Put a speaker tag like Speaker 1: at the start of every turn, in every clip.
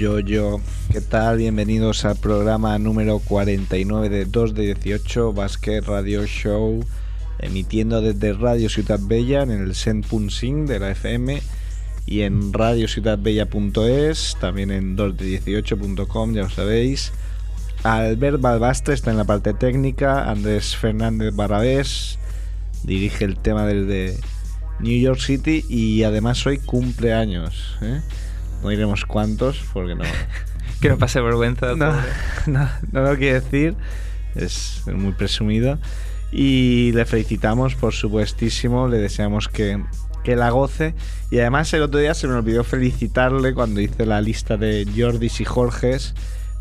Speaker 1: Yo, yo. ¿Qué tal? Bienvenidos al programa número 49 de 2 de 18 Basket Radio Show, emitiendo desde Radio Ciudad Bella en el 100.5 de la FM y en radiociudadbella.es, también en 2de18.com, ya lo sabéis. Albert Balbastre está en la parte técnica, Andrés Fernández Barrabés dirige el tema desde New York City y además hoy cumpleaños. ¿eh? No diremos cuántos porque no.
Speaker 2: que no pase vergüenza.
Speaker 1: No, no, no lo quiere decir. Es muy presumido. Y le felicitamos, por supuestísimo. Le deseamos que, que la goce. Y además, el otro día se me olvidó felicitarle cuando hice la lista de Jordis y Jorges.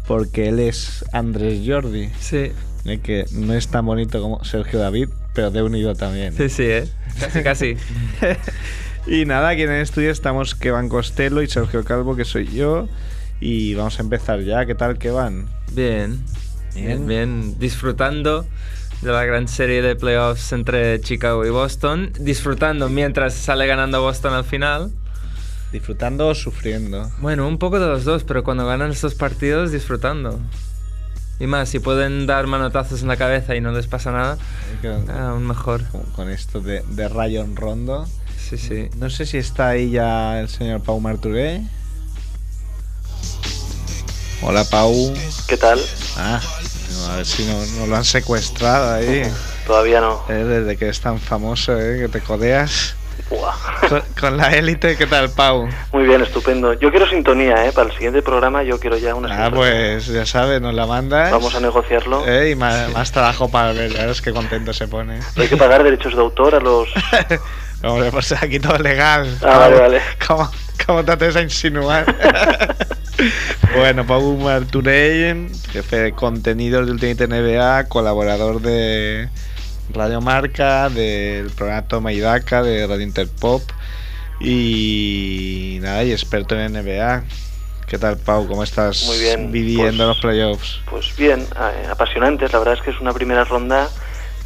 Speaker 1: Porque él es Andrés Jordi.
Speaker 2: Sí.
Speaker 1: ¿eh? Que no es tan bonito como Sergio David, pero de unido también.
Speaker 2: Sí, sí, ¿eh? Casi, casi.
Speaker 1: Y nada, aquí en el estudio estamos Kevan Costello y Sergio Calvo, que soy yo. Y vamos a empezar ya. ¿Qué tal, Kevan?
Speaker 2: Bien. Bien, bien. Disfrutando de la gran serie de playoffs entre Chicago y Boston. Disfrutando mientras sale ganando Boston al final.
Speaker 1: ¿Disfrutando o sufriendo?
Speaker 2: Bueno, un poco de los dos, pero cuando ganan estos partidos, disfrutando. Y más, si pueden dar manotazos en la cabeza y no les pasa nada, aún mejor.
Speaker 1: Con, esto de, de Rayon Rondo.
Speaker 2: Sí, sí.
Speaker 1: No sé si está ahí ya el señor Pau Marturé. Hola, Pau.
Speaker 3: ¿Qué tal?
Speaker 1: Ah, a ver si no, no lo han secuestrado ahí.
Speaker 3: Todavía no.
Speaker 1: Eh, desde que es tan famoso, eh, que te codeas. Con, con la élite, ¿qué tal, Pau?
Speaker 3: Muy bien, estupendo. Yo quiero sintonía, ¿eh? Para el siguiente programa yo quiero ya una
Speaker 1: Ah,
Speaker 3: sintonía.
Speaker 1: pues ya sabes, nos la mandas.
Speaker 3: Vamos a negociarlo.
Speaker 1: Eh, y más, más trabajo para ver, ya ves qué contento se pone.
Speaker 3: Hay que pagar derechos de autor a los...
Speaker 1: Hombre, pues aquí todo legal.
Speaker 3: Ah, vale, vale.
Speaker 1: ¿Cómo, cómo te atreves a insinuar? bueno, Pau Marturey, jefe de contenidos de Ultimate NBA, colaborador de Radio Marca, del programa Toma y Daca, de Radio Interpop y nada, y experto en NBA. ¿Qué tal, Pau? ¿Cómo estás
Speaker 3: Muy bien,
Speaker 1: viviendo
Speaker 3: pues-
Speaker 1: los playoffs?
Speaker 3: Pues bien, eh, apasionantes. La verdad es que es una primera ronda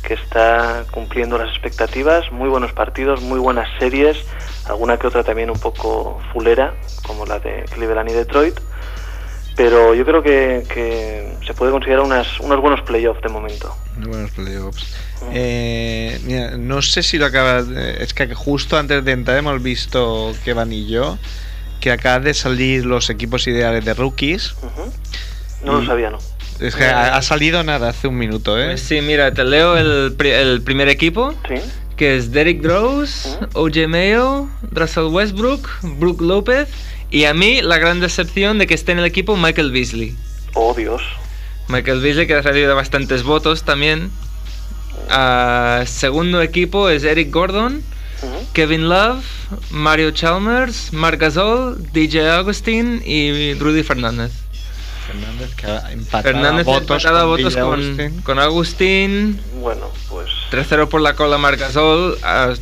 Speaker 3: que está cumpliendo las expectativas. Muy buenos partidos, muy buenas series. Alguna que otra también un poco fulera, como la de Cleveland y Detroit. Pero yo creo que, que se puede considerar unas, unos buenos playoffs de momento.
Speaker 1: Buenos playoffs. Eh, mira, no sé si lo acabas. de- es que justo antes de entrar hemos visto Kevan y yo que acaban de salir los equipos ideales de rookies.
Speaker 3: No
Speaker 1: Y-
Speaker 3: lo sabía, ¿no?
Speaker 1: Es que ha, ha salido nada hace un minuto, ¿eh?
Speaker 2: Pues sí, mira, te leo el, pri- el primer equipo,
Speaker 3: Sí.
Speaker 2: que es Derrick Rose, OJ Mayo, Russell Westbrook, Brook López y a mí la gran decepción de que esté en el equipo Michael Beasley.
Speaker 3: Oh, Dios.
Speaker 2: Michael Beasley que ha recibido bastantes votos también. Ah, segundo equipo es Eric Gordon. Kevin Love, Mario Chalmers, Marc Gasol, DJ Augustin y Rudy Fernández.
Speaker 1: Fernández que ha empatado
Speaker 2: Fernández
Speaker 1: votos
Speaker 2: empatado
Speaker 1: con
Speaker 2: votos con,
Speaker 1: Austin.
Speaker 2: con Agustín,
Speaker 3: Bueno, pues...
Speaker 2: 3-0 por la cola Marc Gasol. ah,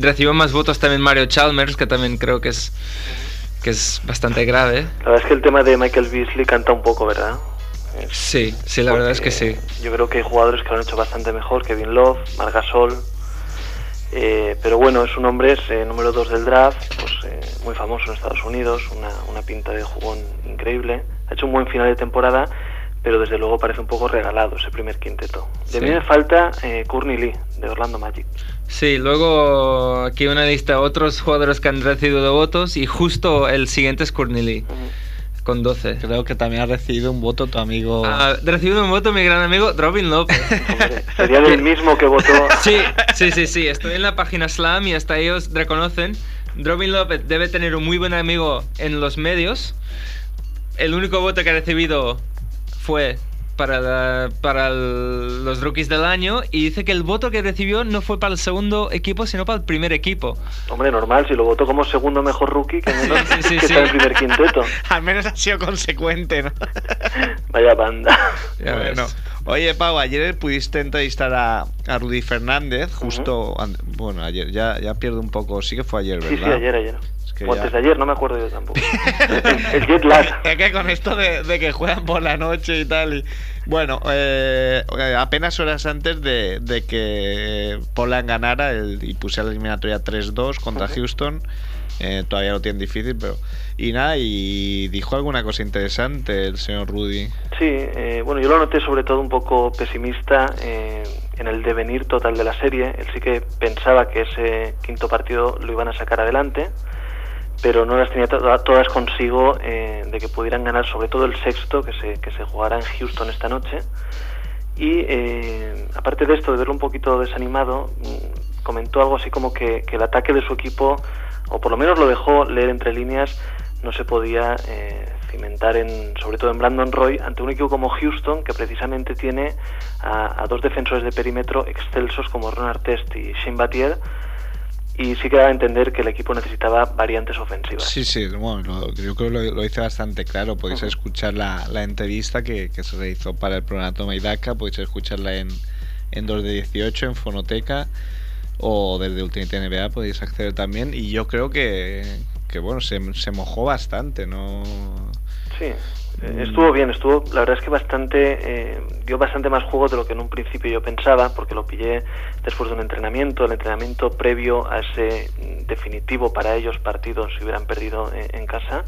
Speaker 2: recibió más votos también Mario Chalmers, que también creo que es, que es bastante grave.
Speaker 3: La verdad es que el tema de Michael Beasley canta un poco, ¿verdad? Es-
Speaker 2: Sí, sí, la verdad es que sí.
Speaker 3: Yo creo que hay jugadores que lo han hecho bastante mejor, Kevin Love, Margasol. Eh, pero bueno, es un hombre, es eh, número 2 del draft, pues eh, muy famoso en Estados Unidos, una, una pinta de jugón increíble. Ha hecho un buen final de temporada, pero desde luego parece un poco regalado ese primer quinteto. De
Speaker 2: Sí.
Speaker 3: mí me falta eh, Courtney Lee, de Orlando Magic.
Speaker 2: Sí, luego aquí una lista de otros jugadores que han recibido votos y justo el siguiente es Courtney Lee,
Speaker 3: Ujú.
Speaker 2: con 12.
Speaker 1: Creo que también ha recibido un voto tu amigo.
Speaker 2: Ha recibido un voto mi gran amigo Robin López.
Speaker 3: Hombre, sería el mismo que votó...
Speaker 2: Sí, sí, sí, sí. Estoy en la página Slam y hasta ellos reconocen. Robin López debe tener un muy buen amigo en los medios. El único voto que ha recibido fue para, para los rookies del año y dice que el voto que recibió no fue para el segundo equipo, sino para el primer equipo.
Speaker 3: Hombre, normal, si lo votó como segundo mejor rookie, que menos que está en el primer quinteto.
Speaker 1: Al menos ha sido consecuente, ¿no?
Speaker 3: Vaya banda.
Speaker 1: bueno. Oye, Pau, ayer pudiste entrevistar a, a Rudy Fernández, justo, bueno, ayer, ya, ya pierdo un poco, sí que fue ayer, ¿verdad?
Speaker 3: Sí, sí, ayer, ayer o antes de ayer, no me acuerdo yo tampoco. el jet lag.
Speaker 1: Es que con esto de, que juegan por la noche y tal. Y, bueno, eh, apenas horas antes de, que Poland ganara el, y pusiera la eliminatoria 3-2 contra Houston. Eh, todavía lo tiene difícil, pero. Y nada, y dijo alguna cosa interesante el señor Rudy.
Speaker 3: Sí, eh, bueno, yo lo noté sobre todo un poco pesimista en el devenir total de la serie. Él sí que pensaba que ese quinto partido lo iban a sacar adelante pero no las tenía todas consigo eh, de que pudieran ganar sobre todo el sexto que se, que se jugará en Houston esta noche. Y eh, aparte de esto, de verlo un poquito desanimado, mm, comentó algo así como que, el ataque de su equipo, o por lo menos lo dejó leer entre líneas, no se podía eh, cimentar en, sobre todo en Brandon Roy, ante un equipo como Houston, que precisamente tiene a, a dos defensores de perímetro excelsos como Ron Artest y Shane Batier, y sí que daba a entender que el equipo necesitaba variantes ofensivas.
Speaker 1: Sí, sí, bueno, yo creo que lo, hice bastante claro. Podéis escuchar la, la entrevista que, que, se realizó para el programa Toma y Daca, podéis escucharla en, en 2 de 18, en Fonoteca, o desde Ultimate NBA podéis acceder también. Y yo creo que, que bueno, se, se mojó bastante, ¿no?
Speaker 3: Sí, eh, estuvo bien, estuvo, la verdad es que bastante, eh, dio bastante más juego de lo que en un principio yo pensaba, porque lo pillé después de un entrenamiento, el entrenamiento previo a ese definitivo para ellos partido si hubieran perdido eh, en, casa,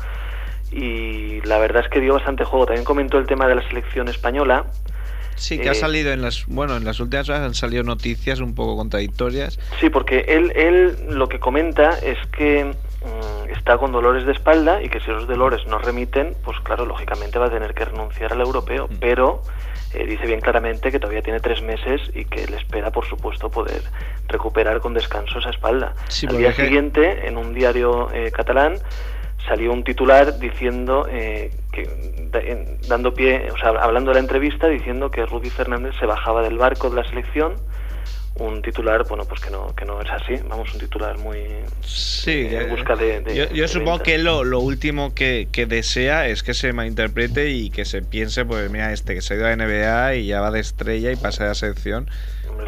Speaker 3: y la verdad es que dio bastante juego. También comentó el tema de la selección española.
Speaker 1: Sí, que ha salido en las, bueno, en las últimas horas han salido noticias un poco contradictorias.
Speaker 3: Sí, porque él, él lo que comenta es que Mm, está con dolores de espalda y que si esos dolores no remiten, pues claro, lógicamente va a tener que renunciar al europeo, mm. pero eh, dice bien claramente que todavía tiene tres meses y que le espera, por supuesto, poder recuperar con descanso esa espalda. Al día siguiente, en un diario eh, catalán, salió un titular diciendo eh, que dando pie, o sea, hablando de la entrevista, diciendo que Rudy Fernández se bajaba del barco de la selección. Un titular, bueno, pues que no, que no es así, vamos, un titular muy
Speaker 1: sí, en busca de... yo, supongo que lo, lo último que, que, desea es que se malinterprete y que se piense, pues mira, este que se ha ido a NBA y ya va de estrella y pasa a la selección,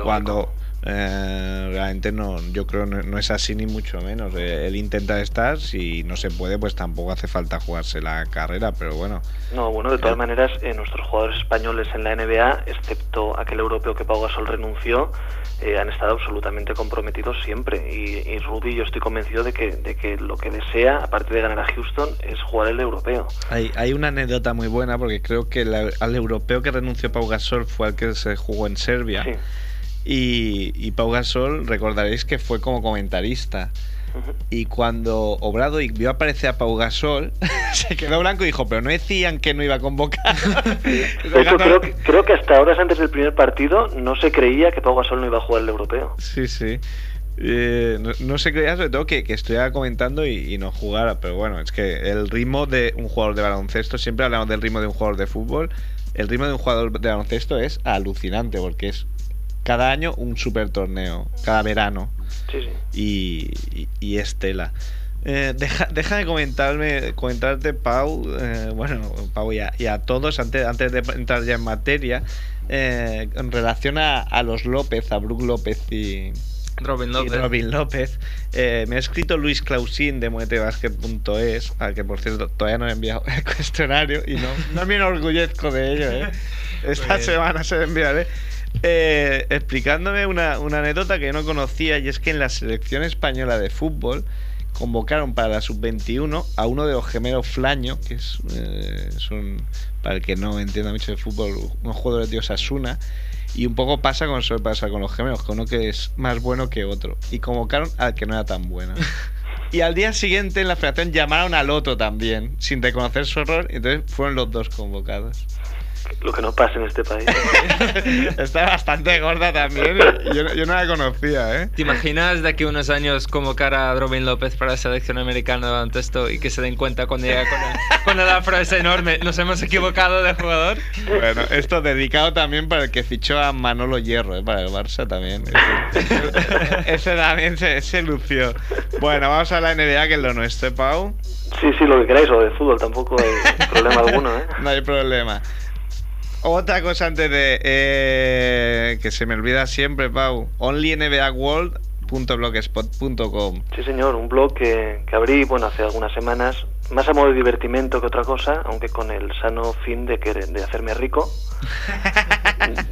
Speaker 1: cuando eh, realmente no, yo creo no, no es así ni mucho menos. Eh, él intenta estar, si no se puede, pues tampoco hace falta jugarse la carrera, pero bueno.
Speaker 3: No, bueno, de todas maneras, eh, nuestros jugadores españoles en la NBA, excepto aquel europeo que Pau Gasol renunció, eh, han estado absolutamente comprometidos siempre. Y, y, Rudy, yo estoy convencido de que, de que lo que desea, aparte de ganar a Houston, es jugar el europeo.
Speaker 1: Hay, hay una anécdota muy buena, porque creo que al europeo que renunció Pau Gasol fue al que se jugó en Serbia. Sí y, y Pau Gasol, recordaréis que fue como comentarista. Y cuando Obrado vio aparecer a Pau Gasol, se quedó blanco y dijo, pero no decían que no iba a convocar.
Speaker 3: creo, creo, que hasta horas antes del primer partido no se creía que Pau Gasol no iba a jugar el europeo.
Speaker 1: Sí, sí. Eh, no, se creía sobre todo que, que estuviera comentando y, y, no jugara, pero bueno, es que el ritmo de un jugador de baloncesto, siempre hablamos del ritmo de un jugador de fútbol, el ritmo de un jugador de baloncesto es alucinante porque es cada año un super torneo, cada verano.
Speaker 3: Sí,
Speaker 1: sí. Y, Estela. Eh, deja, de comentarme, comentarte, Pau, eh, bueno, Pau y a, todos, antes, antes de entrar ya en materia, eh, en relación a, los López, a Brook López y
Speaker 2: Robin López,
Speaker 1: Robin López me ha escrito Luis Clausín de muetebasket.es, al que por cierto todavía no he enviado el cuestionario y no, no me enorgullezco de ello. Esta pues semana se lo enviaré. Eh, explicándome una, anécdota que no conocía y es que en la selección española de fútbol convocaron para la sub-21 a uno de los gemelos Flaño, que es, eh, un, para el que no entienda mucho de fútbol, un jugador de Osasuna. Y un poco pasa con suele pasar con los gemelos, con uno que es más bueno que otro. Y convocaron al que no era tan bueno. y al día siguiente en la federación llamaron al otro también, sin reconocer su error, y entonces fueron los dos convocados.
Speaker 3: Lo que no pasa en este país.
Speaker 1: Está bastante gorda también. Yo, no- yo no la conocía, ¿eh?
Speaker 2: ¿Te imaginas de aquí a unos años convocar a Robin López para la selección americana de baloncesto y que se den cuenta cuando llega con el, con el afro ese enorme? ¿Nos hemos equivocado de jugador?
Speaker 1: Bueno, esto dedicado también para el que fichó a Manolo Hierro, ¿eh? para el Barça también. Ese, ese también se, se lució. Bueno, vamos a la NBA, que es lo nuestro, Pau.
Speaker 3: Sí, sí, lo que queráis, o de fútbol, tampoco hay problema alguno, ¿eh?
Speaker 1: No hay problema. Otra cosa antes de. eh, que se me olvida siempre, Pau. onlynbaworld.blogspot.com.
Speaker 3: Sí, señor, un blog que, abrí, bueno, hace algunas semanas, más a modo de divertimento que otra cosa, aunque con el sano fin de, que, de hacerme rico.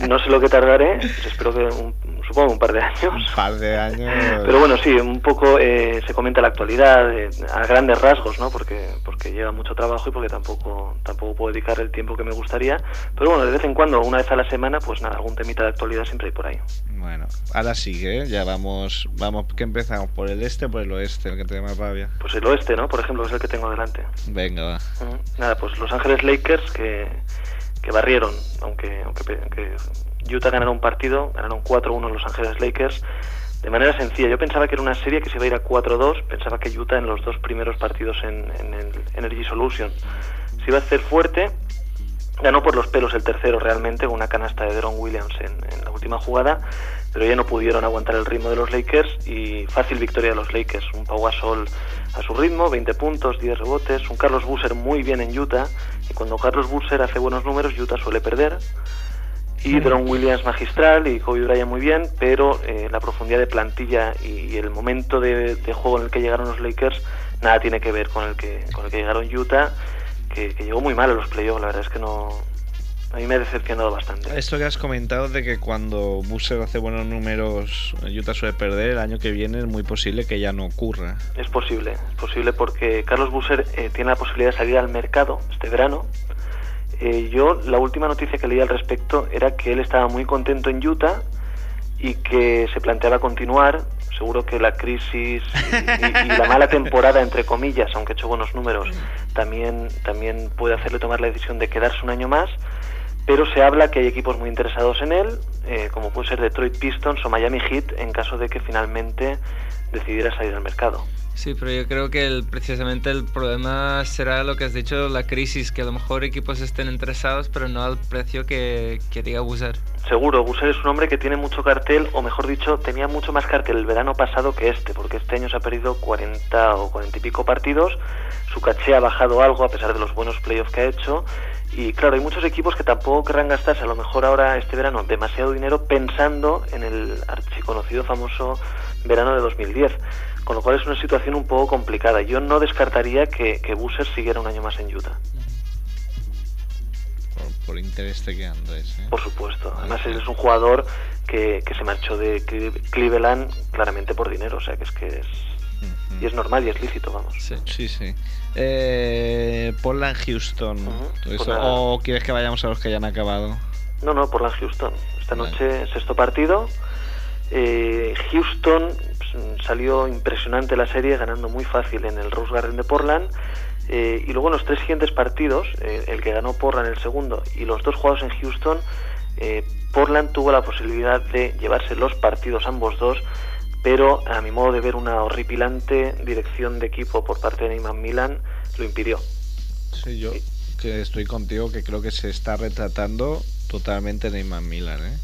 Speaker 3: No sé lo que tardaré, pues espero que, un- supongo, un par de años.
Speaker 1: Un par de años.
Speaker 3: Pero bueno, sí, un poco eh, se comenta la actualidad eh, a grandes rasgos, ¿no? Porque porque lleva mucho trabajo y porque tampoco tampoco puedo dedicar el tiempo que me gustaría. Pero bueno, de vez en cuando, una vez a la semana, pues nada, algún temita de actualidad siempre hay por ahí.
Speaker 1: Bueno, ahora sigue, ¿eh? ya vamos. Vamos, que empezamos? ¿Por el este o por el oeste? El que te más rabia.
Speaker 3: Pues el oeste, ¿no? Por ejemplo, es el que tengo delante.
Speaker 1: Venga, va.
Speaker 3: Nada, pues Los Ángeles Lakers que, que barrieron, aunque, aunque, aunque Utah ganara un partido, ganaron 4-1 Los Ángeles Lakers de manera sencilla. Yo pensaba que era una serie que se iba a ir a 4-2, pensaba que Utah en los dos primeros partidos en, en el Energy Solution se iba a hacer fuerte. Ganó por los pelos el tercero realmente, una canasta de Deron Williams en, en la última jugada, pero ya no pudieron aguantar el ritmo de los Lakers y fácil victoria de los Lakers. Un Pau Gasol a su ritmo, 20 puntos, 10 rebotes, un Carlos Busser muy bien en Utah y cuando Carlos Busser hace buenos números, Utah suele perder. Y Deron Williams magistral y Kobe Bryant muy bien, pero eh, la profundidad de plantilla y, y el momento de, de juego en el que llegaron los Lakers nada tiene que ver con el que, con el que llegaron Utah, que, que llegó muy mal a los playoffs, la verdad es que no... A mí me ha decepcionado bastante.
Speaker 1: Esto que has comentado de que cuando Busser hace buenos números, Utah suele perder, el año que viene es muy posible que ya no ocurra.
Speaker 3: Es posible, es posible porque Carlos Busser eh, tiene la posibilidad de salir al mercado este verano. Eh, yo la última noticia que leí al respecto era que él estaba muy contento en Utah y que se planteaba continuar. Seguro que la crisis y, y- y la mala temporada, entre comillas, aunque ha hecho buenos números, también, también puede hacerle tomar la decisión de quedarse un año más. Pero se habla que hay equipos muy interesados en él, eh, como puede ser Detroit Pistons o Miami Heat, en caso de que finalmente decidiera salir al mercado.
Speaker 2: Sí, pero yo creo que el- precisamente el problema será lo que has dicho, la crisis, que a lo mejor equipos estén interesados, pero no al precio que quería usar.
Speaker 3: Seguro, Busser es un hombre que tiene mucho cartel, o mejor dicho, tenía mucho más cartel el verano pasado que este, porque este año se ha perdido 40 o 40 y pico partidos, su caché ha bajado algo a pesar de los buenos playoffs que ha hecho, y claro, hay muchos equipos que tampoco querrán gastarse a lo mejor ahora este verano demasiado dinero pensando en el archiconocido famoso verano de 2010, con lo cual es una situación un poco complicada. Yo no descartaría que, que Busser siguiera un año más en Utah,
Speaker 1: Por, por interés te queda Andrés. ¿eh?
Speaker 3: por supuesto. Además, él es un jugador que, que se marchó de Cle- Cleveland claramente por dinero, o sea que es que es... Y es normal y es lícito, vamos.
Speaker 2: Sí.
Speaker 1: Sí, sí. Eh, Portland, Houston.
Speaker 3: Nada.
Speaker 1: ¿O quieres que vayamos a los que ya han acabado?
Speaker 3: No, no, por la Houston. Esta
Speaker 1: Vale.
Speaker 3: noche, sexto partido. Eh, Houston pues, salió impresionante la serie, ganando muy fácil en el Rose Garden de Portland. Eh, y luego en los tres siguientes partidos, eh, el que ganó Portland el segundo y los dos jugados en Houston, eh, Portland tuvo la posibilidad de llevarse los partidos ambos dos, pero a mi modo de ver una horripilante dirección de equipo por parte de Neyman Milan lo impidió.
Speaker 1: Sí, yo que estoy contigo, que creo que se está retratando totalmente Neymar Milan, ¿eh?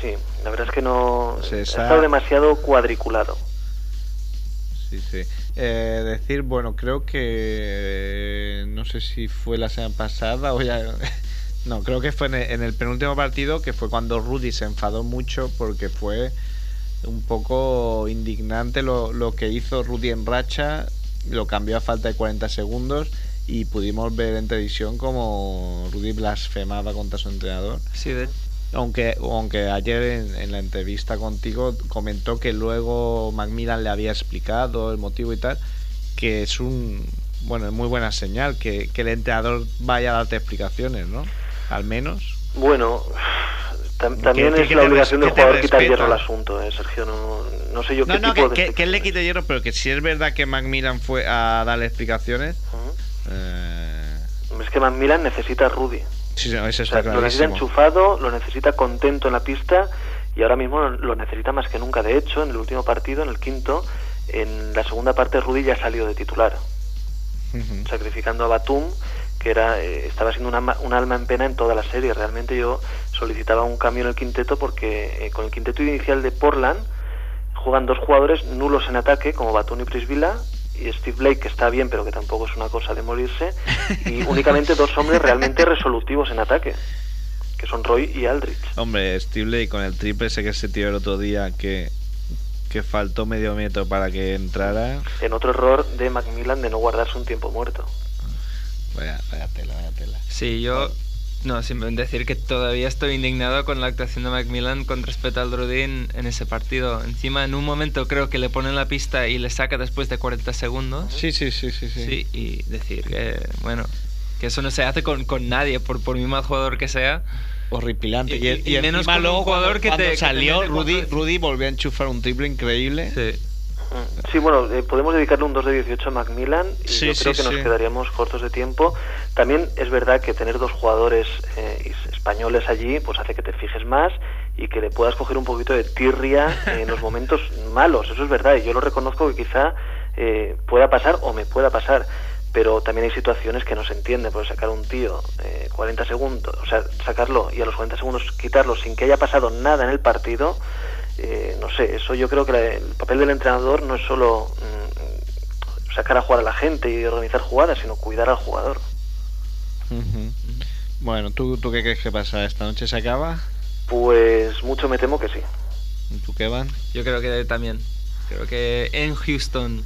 Speaker 3: Sí, la verdad es que no
Speaker 1: Se
Speaker 3: ha
Speaker 1: esa-
Speaker 3: estado demasiado cuadriculado.
Speaker 1: Sí, sí. Eh, decir, bueno, creo que eh, no sé si fue la semana pasada o ya. No, creo que fue en el, en el penúltimo partido, que fue cuando Rudy se enfadó mucho porque fue un poco indignante lo, lo que hizo Rudy en racha, lo cambió a falta de 40 segundos y pudimos ver en televisión como Rudy blasfemaba contra su entrenador.
Speaker 2: Sí, de,
Speaker 1: Aunque, aunque ayer en, en la entrevista contigo comentó que luego Macmillan le había explicado el motivo y tal, que es un bueno, es muy buena señal que, que el entrenador vaya a darte explicaciones, ¿no? Al menos.
Speaker 3: Bueno, también
Speaker 1: que
Speaker 3: es la obligación del jugador quitar hierro al asunto, eh, Sergio. No, no sé yo
Speaker 1: No,
Speaker 3: qué
Speaker 1: no,
Speaker 3: tipo
Speaker 1: que,
Speaker 3: de
Speaker 1: que- que él le quite hierro, pero que si es verdad que Macmillan fue a darle explicaciones. Eh,
Speaker 3: Es que Macmillan necesita a Rudy.
Speaker 1: Sí, no, eso
Speaker 3: O
Speaker 1: está
Speaker 3: sea, lo necesita enchufado, lo necesita contento en la pista y ahora mismo lo- necesita más que nunca. De hecho, en el último partido, en el quinto, en la segunda parte Rudy ya salió de titular, sacrificando a Batum, que era eh, estaba siendo una un alma en pena en toda la serie. Realmente yo solicitaba un cambio en el quinteto porque eh, con el quinteto inicial de Portland juegan dos jugadores nulos en ataque, como Batum y Prisvilla, y Steve Blake, que está bien, pero que tampoco es una cosa de morirse, y únicamente dos hombres realmente resolutivos en ataque, que son Roy y Aldrich.
Speaker 1: Hombre, Steve Blake con el triple ese que se tiró el otro día que, que faltó medio metro para que entrara.
Speaker 3: En otro error de Macmillan de no guardarse un tiempo muerto.
Speaker 1: Vaya, vaya tela, vaya tela.
Speaker 2: Sí, yo. No, simplemente decir que todavía estoy indignado con la actuación de Macmillan con respecto al Rudy en, ese partido. Encima, en un momento creo que le pone la pista y le saca después de 40 segundos.
Speaker 1: Sí, sí, sí, sí. sí.
Speaker 2: Sí, y decir que, bueno, que eso no se hace con, con nadie, por, por muy mal jugador que sea.
Speaker 1: Horripilante.
Speaker 2: Y-
Speaker 1: Y,
Speaker 2: y-
Speaker 1: y
Speaker 2: menos con un jugador
Speaker 1: cuando,
Speaker 2: que te-
Speaker 1: cuando
Speaker 2: que te
Speaker 1: salió, Rudy. Rudy volvió a enchufar un triple increíble.
Speaker 2: Sí.
Speaker 3: Sí, bueno, eh, podemos dedicarle un 2 de 18 a Macmillan y
Speaker 1: Sí,
Speaker 3: yo creo
Speaker 1: sí,
Speaker 3: que nos
Speaker 1: sí.
Speaker 3: quedaríamos cortos de tiempo. También es verdad que tener dos jugadores eh, españoles allí pues hace que te fijes más y que le puedas coger un poquito de tirria en los momentos malos, eso es verdad y yo lo reconozco que quizá eh, pueda pasar o me pueda pasar. Pero también hay situaciones que no se entienden, por sacar a un tío eh, 40 segundos, o sea, sacarlo y a los 40 segundos quitarlo sin que haya pasado nada en el partido, eh, no sé, eso yo creo que la- el papel del entrenador no es solo mm, sacar a jugar a la gente y organizar jugadas, sino cuidar al jugador.
Speaker 1: Bueno, ¿tú, ¿tú qué crees que pasa? ¿Esta noche se acaba?
Speaker 3: Pues mucho me temo que sí.
Speaker 1: ¿Y ¿Tú qué van?
Speaker 2: Yo creo que también. Creo que en Houston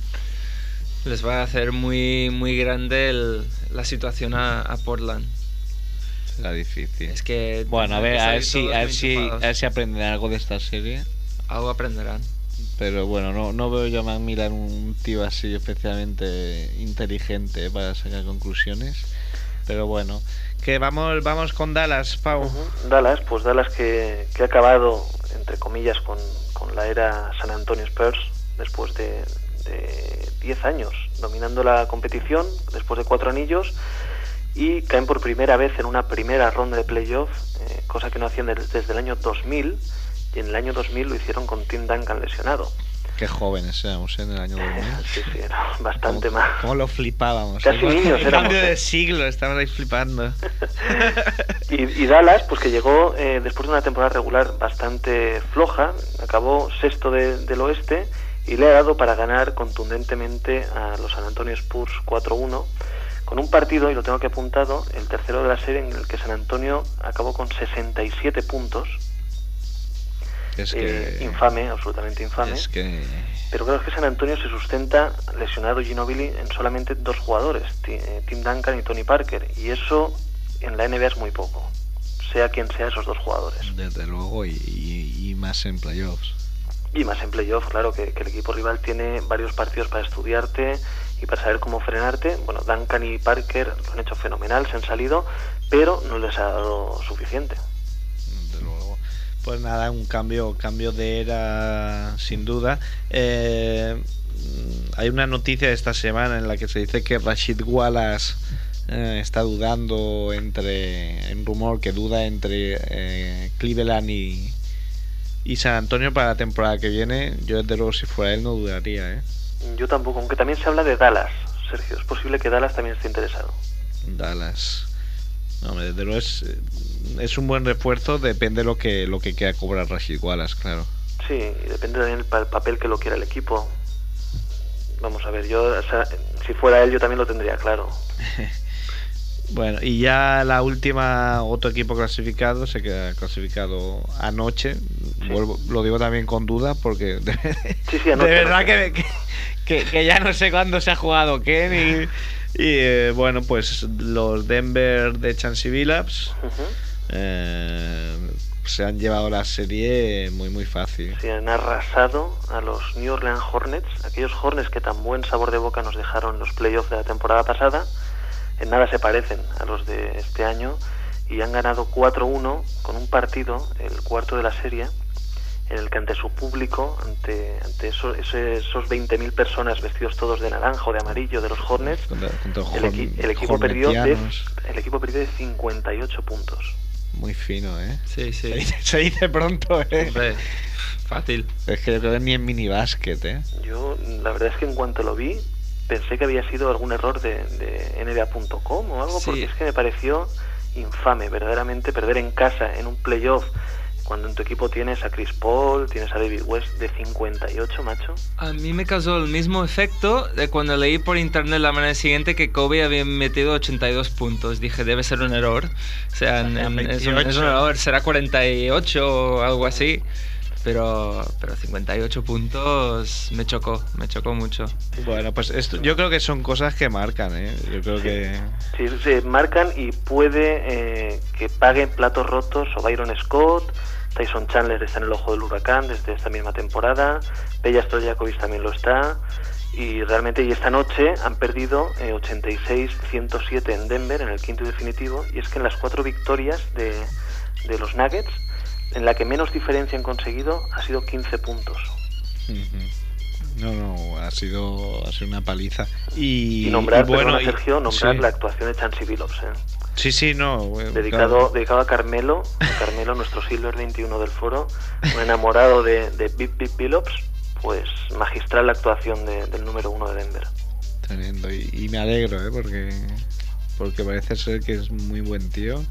Speaker 2: les va a hacer muy, muy grande el- la situación a, a Portland.
Speaker 1: Será difícil.
Speaker 2: Es que.
Speaker 1: Bueno, a ver, a ver si, a ver si, a ver si aprenden algo de esta serie.
Speaker 2: Algo aprenderán.
Speaker 1: Pero bueno, no, no veo yo a Macmillan un tío así especialmente inteligente para sacar conclusiones. Pero bueno, que vamos, vamos con Dallas, Pau.
Speaker 3: Dallas, pues Dallas que, que ha acabado, entre comillas, con, con la era San Antonio Spurs después de, de 10 años dominando la competición, después de cuatro anillos, y caen por primera vez en una primera ronda de playoff, eh, cosa que no hacían des- desde el año 2000, y en el año 2000 lo hicieron con Tim Duncan lesionado.
Speaker 1: Qué jóvenes éramos ¿eh? en el año 2000.
Speaker 3: Sí, sí, era bastante
Speaker 1: ¿Cómo,
Speaker 3: más.
Speaker 1: cómo lo flipábamos?
Speaker 3: Casi
Speaker 1: ¿eh?
Speaker 3: niños
Speaker 1: El cambio
Speaker 3: ¿eh?
Speaker 1: de siglo, estábamos ahí flipando.
Speaker 3: Y, y Dallas, pues que llegó eh, después de una temporada regular bastante floja, acabó sexto de- del oeste y le ha dado para ganar contundentemente a los San Antonio Spurs 4-1 con un partido, y lo tengo que apuntado, el tercero de la serie en el que San Antonio acabó con 67 puntos,
Speaker 1: Es
Speaker 3: eh,
Speaker 1: que.
Speaker 3: infame, absolutamente infame.
Speaker 1: Es que.
Speaker 3: Pero creo que San Antonio se sustenta lesionado Ginobili en solamente dos jugadores, eh, Tim Duncan y Tony Parker, y eso en la NBA es muy poco, sea quien sea esos dos jugadores.
Speaker 1: Desde luego, y, y- y más en playoffs.
Speaker 3: Y más en playoff, claro, que, que el equipo rival tiene varios partidos para estudiarte y para saber cómo frenarte. Bueno, Duncan y Parker lo han hecho fenomenal, se han salido, pero no les ha dado suficiente.
Speaker 1: Pues nada, un cambio, cambio de era sin duda. Eh, hay una noticia de esta semana en la que se dice que Rashid Wallace eh, está dudando entre, en rumor que duda entre eh, Cleveland y, y San Antonio para la temporada que viene. Yo desde luego si fuera él no dudaría, ¿eh?
Speaker 3: Yo tampoco, aunque también se habla de Dallas, Sergio. Es posible que Dallas también esté interesado.
Speaker 1: Dallas. No, desde luego es, es un buen refuerzo, depende lo que lo que quiera cobrar Rashid Wallace, claro.
Speaker 3: Sí, y depende también el pa- papel que lo quiera el equipo. Vamos a ver, yo, o sea, si fuera él, yo también lo tendría claro.
Speaker 1: Bueno, y ya la última, otro equipo clasificado, se queda clasificado anoche. Vuelvo- lo digo también con duda porque de,
Speaker 3: Sí, sí, anoche,
Speaker 1: de verdad
Speaker 3: anoche.
Speaker 1: que, que, que ya no sé cuándo se ha jugado qué. ni- y eh, bueno, pues los Denver de Chansey Billups
Speaker 3: Ujú.
Speaker 1: eh, se han llevado la serie muy, muy fácil.
Speaker 3: Sí, han arrasado a los New Orleans Hornets, aquellos Hornets que tan buen sabor de boca nos dejaron los playoffs de la temporada pasada. En nada se parecen a los de este año y han ganado 4-1 con un partido, el cuarto de la serie, en el que ante su público, ante, ante esos, esos 20.000 personas vestidos todos de naranja o de amarillo de los Hornets, el, equipo perdió de, el equipo perdió de 58 puntos.
Speaker 1: Muy fino, ¿eh?
Speaker 2: Sí, sí.
Speaker 1: Se dice, pronto, ¿eh?
Speaker 2: fácil.
Speaker 1: Es que yo creo que ni en minibásquet, ¿eh?
Speaker 3: Yo, la verdad es que en cuanto lo vi, pensé que había sido algún error de, de NBA.com o algo, porque es que me pareció infame, verdaderamente, perder en casa en un playoff cuando en tu equipo tienes a Chris Paul, tienes a David West de 58, macho.
Speaker 2: A mí me causó el mismo efecto de cuando leí por internet la mañana siguiente que Kobe había metido 82 puntos. Dije, debe ser un error. O sea, es, un, error, será 48 o algo así. Pero, pero 58 puntos me chocó, me chocó mucho.
Speaker 1: Bueno, pues esto, yo creo que son cosas que marcan, ¿eh? Yo creo que...
Speaker 3: Sí, se marcan y puede eh, que paguen platos rotos o Byron Scott, Tyson Chandler está en el ojo del huracán desde esta misma temporada, Bella Stojakovic también lo está, y realmente y esta noche han perdido 86-107 eh, en Denver en el quinto definitivo, y es que en las cuatro victorias de, de los Nuggets en la que menos diferencia han conseguido ha sido 15 puntos.
Speaker 1: No, no, ha sido, ha sido una paliza. Y,
Speaker 3: nombrar, bueno, Sergio, nombrar la actuación de Chansey Billups. ¿eh?
Speaker 1: Sí, sí, no.
Speaker 3: Dedicado, dedicado a Carmelo, a Carmelo, nuestro Silver 21 del foro, un enamorado de, de Bip Bip Billups, pues magistral la actuación del número uno de Denver.
Speaker 1: Tremendo, y, me alegro, ¿eh? porque, porque parece ser que es muy buen tío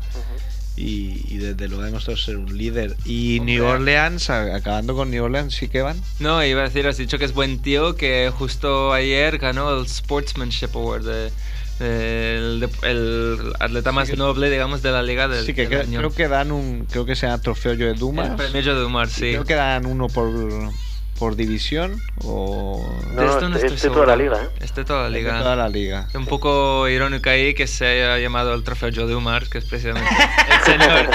Speaker 1: y, desde luego ha demostrado ser un líder. Y New Orleans, acabando con New Orleans, ¿sí que van?
Speaker 2: No, iba a decir, has dicho que es buen tío, que justo ayer ganó el Sportsmanship Award de, el, atleta más noble, digamos, de la liga del,
Speaker 1: Sí, que creo, que dan un, creo que sea trofeo de Dumas.
Speaker 2: El premio de Dumas, sí.
Speaker 1: Creo que dan uno por por división o
Speaker 3: no, este, este toda la liga ¿eh?
Speaker 2: este toda la este liga.
Speaker 1: toda la liga.
Speaker 2: Un poco irónico ahí que se haya llamado el trofeo Joe Dumars que es precisamente el señor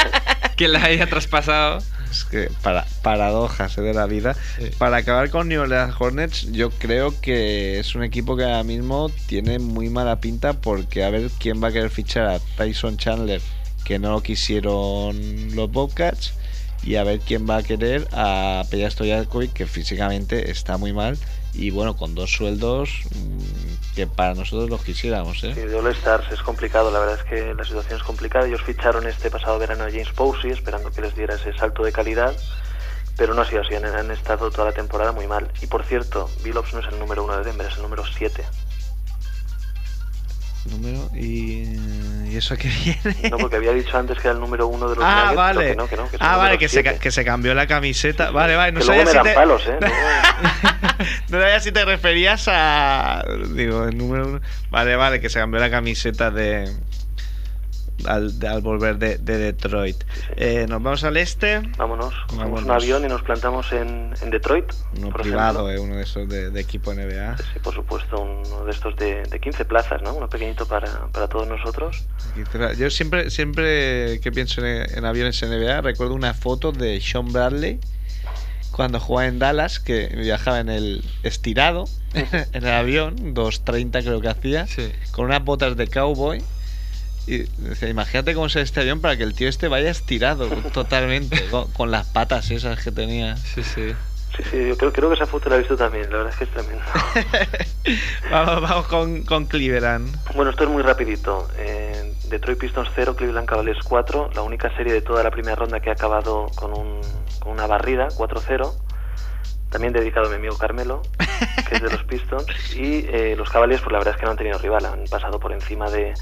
Speaker 2: que la haya traspasado.
Speaker 1: Es que para paradojas ¿eh? de la vida. Para acabar con New Orleans Hornets yo creo que es un equipo que ahora mismo tiene muy mala pinta porque a ver quién va a querer fichar a Tyson Chandler que no lo quisieron los Bobcats y a ver quién va a querer a Peja Stojakovic, que físicamente está muy mal y bueno, con dos sueldos mm, que para nosotros los quisiéramos. ¿eh?
Speaker 3: Sí, All Stars es complicado, la verdad es que la situación es complicada. Ellos ficharon este pasado verano a James Posey esperando que les diera ese salto de calidad, pero no ha sido así, han, estado toda la temporada muy mal. Y por cierto, Billups no es el número uno de Denver, es el número 7
Speaker 1: número y, y eso que viene.
Speaker 3: No, porque había dicho antes que era el número uno de los
Speaker 1: Ah, vale. ah, vale, que se, que se, cambió la camiseta. Vale, vale. No
Speaker 3: sabía si te... palos, ¿eh?
Speaker 1: no sabía si te referías a. Digo, el número uno. Vale, vale, que se cambió la camiseta de al, al volver de, de Detroit. Eh, nos vamos al este.
Speaker 3: Vámonos, cogemos un avión y nos plantamos en, en Detroit.
Speaker 1: Uno privado, eh, uno de esos de, de, equipo NBA.
Speaker 3: Sí, por supuesto, uno de estos de, de 15 plazas, ¿no? Uno pequeñito para, para todos nosotros.
Speaker 1: Yo siempre, siempre que pienso en, en aviones NBA, recuerdo una foto de Sean Bradley cuando jugaba en Dallas, que viajaba en el estirado, en el avión, 2.30 creo que hacía, con unas botas de cowboy y, imagínate cómo se este avión para que el tío este vaya estirado totalmente, con, las patas esas que tenía.
Speaker 2: Sí, sí.
Speaker 3: Sí, sí, yo creo, creo, que esa foto la he visto también, la verdad es que es tremendo.
Speaker 1: vamos vamos con, con, Cleveland.
Speaker 3: Bueno, esto es muy rapidito. Eh, Detroit Pistons 0, Cleveland Cavaliers 4, la única serie de toda la primera ronda que ha acabado con, un, con una barrida, 4-0. También dedicado a mi amigo Carmelo, que es de los Pistons. Y eh, los Cavaliers, pues la verdad es que no han tenido rival, han pasado por encima de,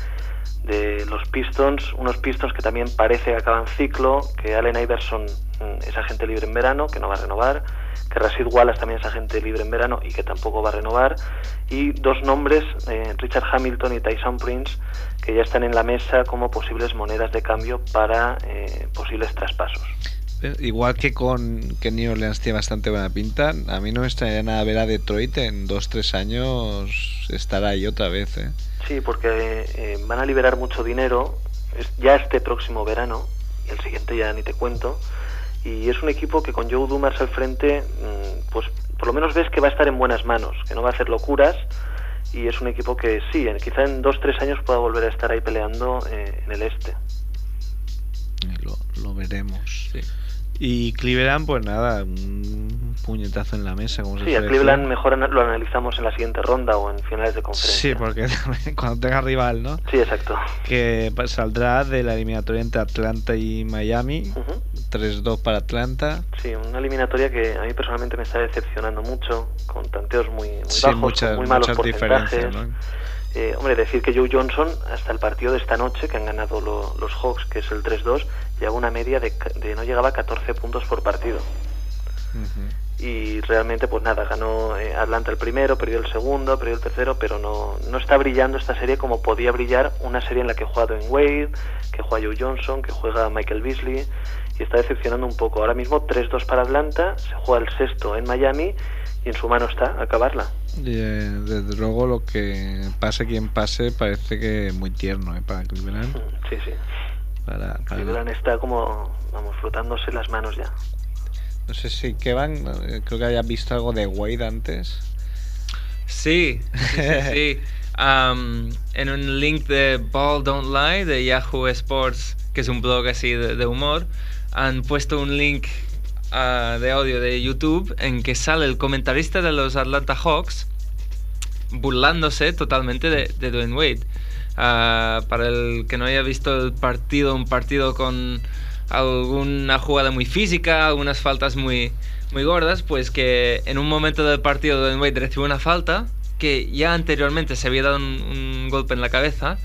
Speaker 3: de los Pistons, unos Pistons que también parece que acaban ciclo, que Allen Iverson mm, es agente libre en verano, que no va a renovar, que Rashid Wallace también es agente libre en verano y que tampoco va a renovar, y dos nombres, eh, Richard Hamilton y Tyson Prince, que ya están en la mesa como posibles monedas de cambio para eh, posibles traspasos.
Speaker 1: Eh, igual que con que New Orleans tiene bastante buena pinta, a mí no me extrañaría nada ver a Detroit en dos, tres años estar ahí otra vez. ¿eh?
Speaker 3: Sí, porque eh, van a liberar mucho dinero ya este próximo verano, y el siguiente ya ni te cuento, y es un equipo que con Joe Dumars al frente, mm, pues por lo menos ves que va a estar en buenas manos, que no va a hacer locuras, y es un equipo que sí, quizá en dos, tres años pueda volver a estar ahí peleando eh, en el este.
Speaker 1: Lo, veremos. Y Cleveland, pues nada, un puñetazo en la mesa. Como se
Speaker 3: Sí, a
Speaker 1: suele
Speaker 3: Cleveland
Speaker 1: decir.
Speaker 3: mejor lo analizamos en la siguiente ronda o en finales de conferencia.
Speaker 1: Sí, porque cuando tenga rival, ¿no?
Speaker 3: Sí, exacto.
Speaker 1: Que saldrá de la eliminatoria entre Atlanta y Miami.
Speaker 3: Ujú.
Speaker 1: 3-2 para Atlanta.
Speaker 3: Sí, una eliminatoria que a mí personalmente me está decepcionando mucho, con tanteos muy, muy
Speaker 1: Sí,
Speaker 3: bajos,
Speaker 1: muchas,
Speaker 3: con muy malos porcentajes.
Speaker 1: diferencias, ¿no?
Speaker 3: Eh, hombre, decir que Joe Johnson, hasta el partido de esta noche, que han ganado lo- los Hawks, que es el 3-2, lleva una media de, de no llegaba a 14 puntos por partido. Y realmente, pues nada, ganó eh, Atlanta el primero, perdió el segundo, perdió el tercero, pero no, no está brillando esta serie como podía brillar una serie en la que juega Dwayne Wade, que juega Joe Johnson, que juega Michael Beasley, y está decepcionando un poco. Ahora mismo 3-2 para Atlanta, se juega el sexto en Miami, y en su mano está acabarla.
Speaker 1: Y, eh, desde luego lo que pase quien pase parece que muy tierno ¿eh? para Cleveland.
Speaker 3: Mm, Sí, sí.
Speaker 1: Para, para-
Speaker 3: Cleveland está como, vamos, frotándose las manos ya.
Speaker 1: No sé si Kevin, eh, creo que hayas visto algo de Wade antes.
Speaker 2: Sí, sí, sí, sí. Am, en un link de Ball Don't Lie de Yahoo Sports, que es un blog así de, de humor, han puesto un link ah, de audio de YouTube en que sale el comentarista de los Atlanta Hawks burlándose totalmente de, de Dwayne Wade. Ah, para el que no haya visto el partido, un partido con alguna jugada muy física, algunas faltas muy, muy gordas, pues que en un momento del partido Dwayne Wade recibe una falta que ya anteriormente se había dado un, un golpe en la cabeza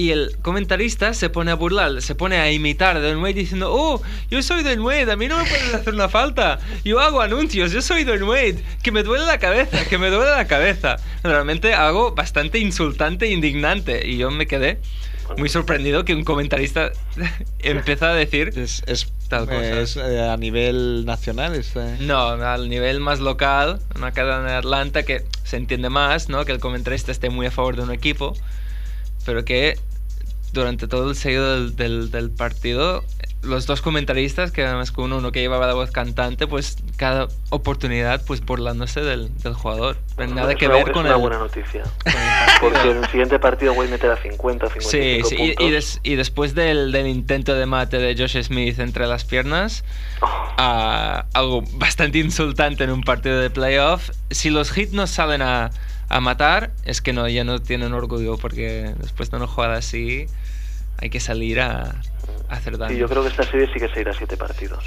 Speaker 2: y el comentarista se pone a burlar, se pone a imitar a Dwayne Wade diciendo, oh, yo soy Dwayne Wade, a mí no me puedes hacer una falta, yo hago anuncios, yo soy Dwayne Wade, que me duele la cabeza, que me duele la cabeza. Realmente algo bastante insultante e indignante y yo me quedé muy sorprendido que un comentarista empezó a decir
Speaker 1: Es, es,
Speaker 2: Tal cosa.
Speaker 1: eh, es, eh, a nivel nacional. Está,
Speaker 2: No, al nivel más local, una cadena de Atlanta que se entiende más, ¿no? Que el comentarista esté muy a favor de un equipo, pero que durante todo el seguido del, del- del partido, los dos comentaristas, que además con uno que llevaba la voz cantante, pues cada oportunidad pues burlándose del, del jugador. Pero nada
Speaker 3: es
Speaker 2: que
Speaker 3: una,
Speaker 2: ver
Speaker 3: es
Speaker 2: con
Speaker 3: una
Speaker 2: el...
Speaker 3: buena noticia. Porque en el siguiente partido Wade meterá 50 o 55
Speaker 2: Sí, sí, y,
Speaker 3: puntos.
Speaker 2: y des- y después del, del intento de mate de Josh Smith entre las piernas,
Speaker 3: Oh,
Speaker 2: a algo bastante insultante en un partido de playoff. Si los hits no salen a, a matar, es que no, ya no tienen orgullo, porque después de una jugada así hay que salir a, a hacer daño.
Speaker 3: y yo creo que esta serie sí que se irá a 7 partidos.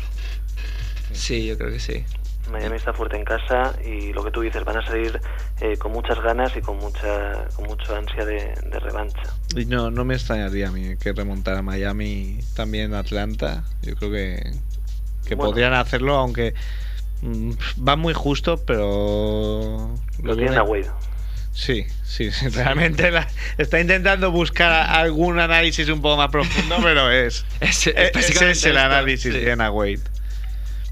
Speaker 2: Sí, yo creo que sí.
Speaker 3: Miami está fuerte en casa y lo que tú dices, van a salir eh, con muchas ganas y con mucha con mucha ansia de, de revancha.
Speaker 1: Y no, no me extrañaría a mí que remontara Miami también Atlanta. Yo creo que, que
Speaker 3: Bueno.
Speaker 1: podrían hacerlo, aunque mm, va muy justo, pero...
Speaker 3: Lo tienen a Wade.
Speaker 1: Sí, sí, sí, realmente la- está intentando buscar algún análisis un poco más profundo, pero es,
Speaker 2: Es-
Speaker 1: ese es el análisis,
Speaker 2: sí.
Speaker 1: Wade.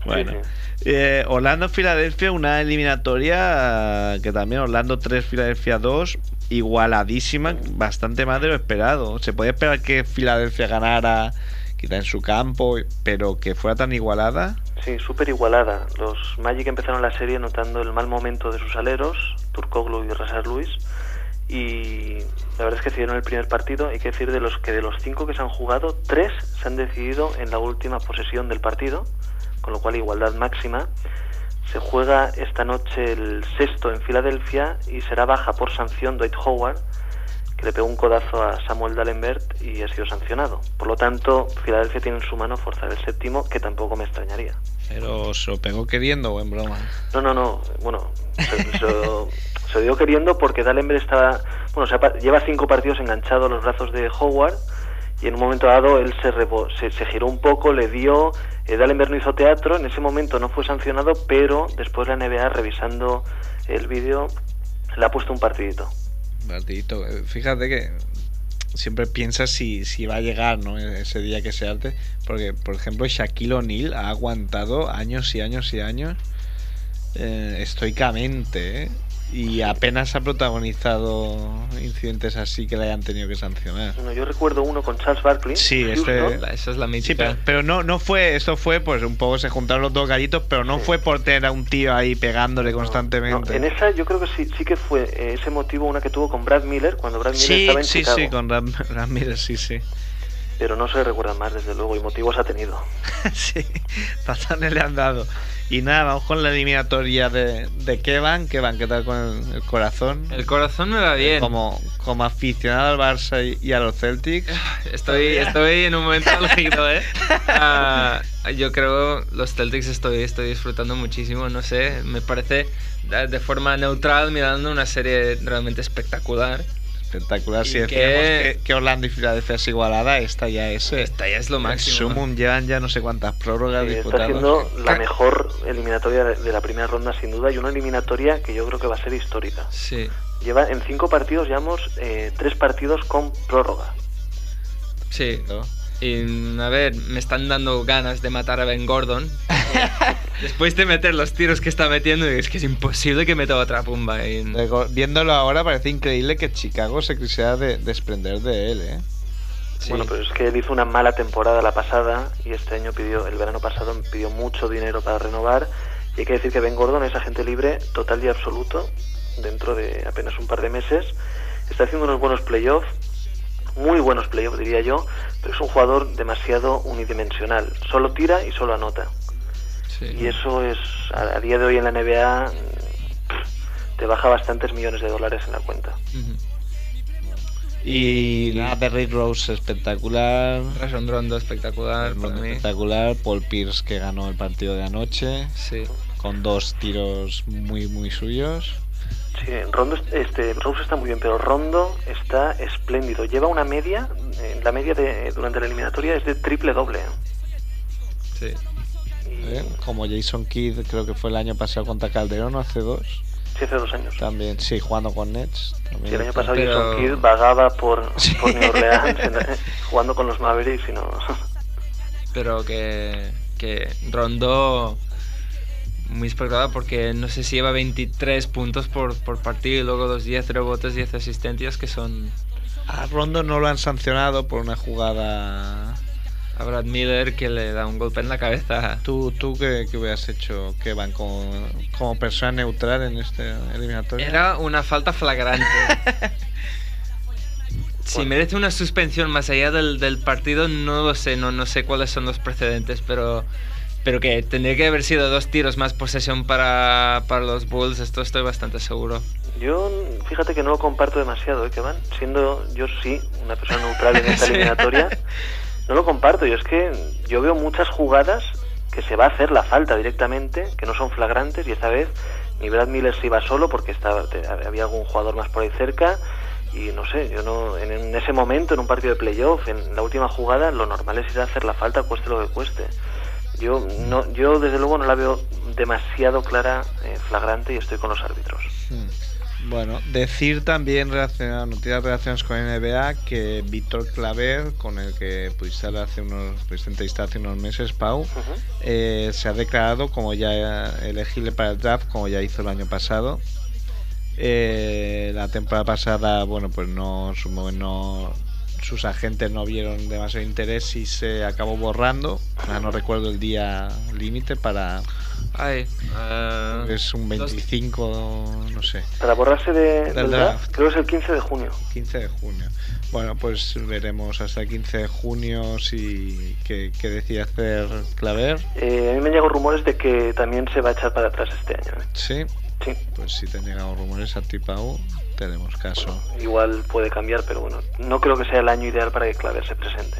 Speaker 1: Bueno, eh, Orlando-Filadelfia, una eliminatoria que también Orlando 3, Filadelfia 2, igualadísima, bastante más de lo esperado. Se podía esperar que Filadelfia ganara, quizá en su campo, pero que fuera tan igualada.
Speaker 3: Sí, súper igualada. Los Magic empezaron la serie notando el mal momento de sus aleros, Turkoglu y Razar Luis, y la verdad es que decidieron el primer partido. Hay que decir de los que de los cinco que se han jugado, tres se han decidido en la última posesión del partido, con lo cual igualdad máxima. Se juega esta noche el sexto en Filadelfia y será baja por sanción Dwight Howard, que le pegó un codazo a Samuel Dalembert y ha sido sancionado. Por lo tanto, Filadelfia tiene en su mano forzar el séptimo, que tampoco me extrañaría.
Speaker 1: Pero se lo pegó queriendo o en broma.
Speaker 3: No, no, no. Bueno, se, se, lo- se lo dio queriendo porque Dalembert estaba. Bueno, se lleva cinco partidos enganchado a los brazos de Howard y en un momento dado él se, rebo- se, se giró un poco, le dio. Eh, Dalembert no hizo teatro, en ese momento no fue sancionado, pero después la NBA, revisando el vídeo, le ha puesto un partidito.
Speaker 1: Partidito. Eh, Fíjate que siempre piensas si, si va a llegar ¿no? ese día que se arte. Porque, por ejemplo, Shaquille O'Neal ha aguantado años y años y años eh, estoicamente. ¿eh? Y apenas ha protagonizado incidentes así que le hayan tenido que sancionar.
Speaker 3: Bueno, yo recuerdo uno con Charles Barkley.
Speaker 1: Sí, este-
Speaker 2: Esa es la
Speaker 1: Sí,
Speaker 2: mítica.
Speaker 1: pero, pero no, no fue, esto fue, pues un poco se juntaron los dos gallitos, pero no
Speaker 3: Sí.
Speaker 1: fue por tener a un tío ahí pegándole
Speaker 3: No,
Speaker 1: constantemente.
Speaker 3: no, en esa yo creo que sí, sí que fue eh, ese motivo una que tuvo con Brad Miller, cuando Brad Miller
Speaker 1: Sí,
Speaker 3: estaba en
Speaker 1: sí,
Speaker 3: Chicago.
Speaker 1: sí, con Ram, Ramírez, sí, sí.
Speaker 3: pero no se recuerdan más, desde luego, y motivos ha tenido.
Speaker 1: sí, bastantes le han dado. Y nada, vamos con la eliminatoria de, de Kevan. Kevan, ¿qué tal con el, el corazón?
Speaker 2: El corazón me va bien.
Speaker 1: Como, como aficionado al Barça y, y a los Celtics.
Speaker 2: Estoy, estoy en un momento ¿eh? Ah, yo creo los Celtics estoy, estoy disfrutando muchísimo, no sé, me parece de forma neutral mirando una serie realmente espectacular.
Speaker 1: Espectacular. Si decíamos
Speaker 2: que-
Speaker 1: que, que Orlando y Filadelfia es igualada, esta ya es. eh,
Speaker 2: Esta ya es lo máximo.
Speaker 1: Sumum llevan ya no sé cuántas prórrogas
Speaker 3: Sí, está siendo la mejor eliminatoria de la primera ronda, sin duda, y una eliminatoria que yo creo que va a ser histórica.
Speaker 2: Sí.
Speaker 3: Lleva en cinco partidos, llevamos eh, tres partidos con prórroga.
Speaker 2: Sí. Y a ver, me están dando ganas de matar a Ben Gordon. Después de meter los tiros que está metiendo, es que es imposible que meta otra pumba. Y...
Speaker 1: Viéndolo ahora parece increíble que Chicago se quisiera de- desprender de él, ¿eh?
Speaker 2: Sí.
Speaker 3: Bueno, pero es que él hizo una mala temporada la pasada y este año pidió, el verano pasado pidió mucho dinero para renovar. Y hay que decir que Ben Gordon es agente libre total y absoluto dentro de apenas un par de meses. Está haciendo unos buenos playoffs, muy buenos playoffs diría yo, pero es un jugador demasiado unidimensional. Solo tira y solo anota.
Speaker 2: Sí.
Speaker 3: Y eso es, a, a día de hoy en la NBA, te baja bastantes millones de dólares en la cuenta.
Speaker 1: Y nada, Derrick Rose espectacular.
Speaker 2: Rajon Rondo espectacular para mí.
Speaker 1: Espectacular. Paul Pierce que ganó el partido de anoche
Speaker 2: Sí.
Speaker 1: con dos tiros muy, muy suyos.
Speaker 3: Sí, Rondo, este, Rose está muy bien, pero Rondo está espléndido. Lleva una media, eh, la media de, durante la eliminatoria es de triple doble.
Speaker 2: Sí.
Speaker 3: Y,
Speaker 1: ¿eh? Como Jason Kidd, creo que fue el año pasado contra Calderón, hace dos.
Speaker 3: Sí, hace dos años.
Speaker 1: También, sí, jugando con Nets. también
Speaker 3: Sí, el año pasado
Speaker 2: Pero-
Speaker 3: Jason Kidd vagaba por,
Speaker 1: Sí.
Speaker 3: por New Orleans en- jugando con los Mavericks y no...
Speaker 2: Pero que, que Rondo muy espectacular porque no sé si lleva 23 puntos por, por partido y luego los 10 rebotes, 10 asistencias que son
Speaker 1: A Rondo no lo han sancionado por una jugada.
Speaker 2: a Brad Miller que le da un golpe en la cabeza.
Speaker 1: ¿Tú, tú qué, qué hubieras hecho, que van como, como persona neutral en este eliminatorio?
Speaker 2: Era una falta flagrante. Si merece una suspensión más allá del, del partido, no lo sé, no, no sé cuáles son los precedentes, pero, pero que tendría que haber sido dos tiros más posesión para, para los Bulls, esto estoy bastante seguro.
Speaker 3: Yo, fíjate que no lo comparto demasiado, ¿eh, Kevan? Siendo yo sí una persona neutral en esta
Speaker 2: Sí.
Speaker 3: eliminatoria, no lo comparto. Y es que yo veo muchas jugadas que se va a hacer la falta directamente, que no son flagrantes, y esta vez ni Brad Miller se iba solo porque estaba, había algún jugador más por ahí cerca. Y no sé, yo no, en, en ese momento, en un partido de playoff, en la última jugada, lo normal es ir a hacer la falta, cueste lo que cueste. Yo, no, yo desde luego no la veo demasiado clara, eh, flagrante, y estoy con los árbitros.
Speaker 1: Hmm. Bueno, decir también relacionado, noticias relacionadas con NBA que Víctor Claver, con el que pudiste hace unos, pudiste entrevistar hace unos meses, Pau, eh, se ha declarado como ya elegible para el draft, como ya hizo el año pasado. Eh, la temporada pasada, bueno, pues no, su- no, sus agentes no vieron demasiado interés y se acabó borrando. Ah, no recuerdo el día límite para.
Speaker 2: Ay, ah,
Speaker 1: Es un
Speaker 2: los-
Speaker 1: 25, no sé.
Speaker 3: Para borrarse de,
Speaker 1: Del
Speaker 3: del
Speaker 1: draft.
Speaker 3: draft, creo que es el 15 de junio.
Speaker 1: 15 de junio. Bueno, pues veremos hasta el 15 de junio si qué, qué decide hacer Claver.
Speaker 3: Eh, a mí me han llegado rumores de que también se va a echar para atrás este año. ¿eh?
Speaker 1: Sí,
Speaker 3: Sí,
Speaker 1: pues si te han llegado rumores a ti, Pau, tenemos caso.
Speaker 3: igual puede cambiar, pero bueno, no creo que sea el año ideal para que Claver se presente.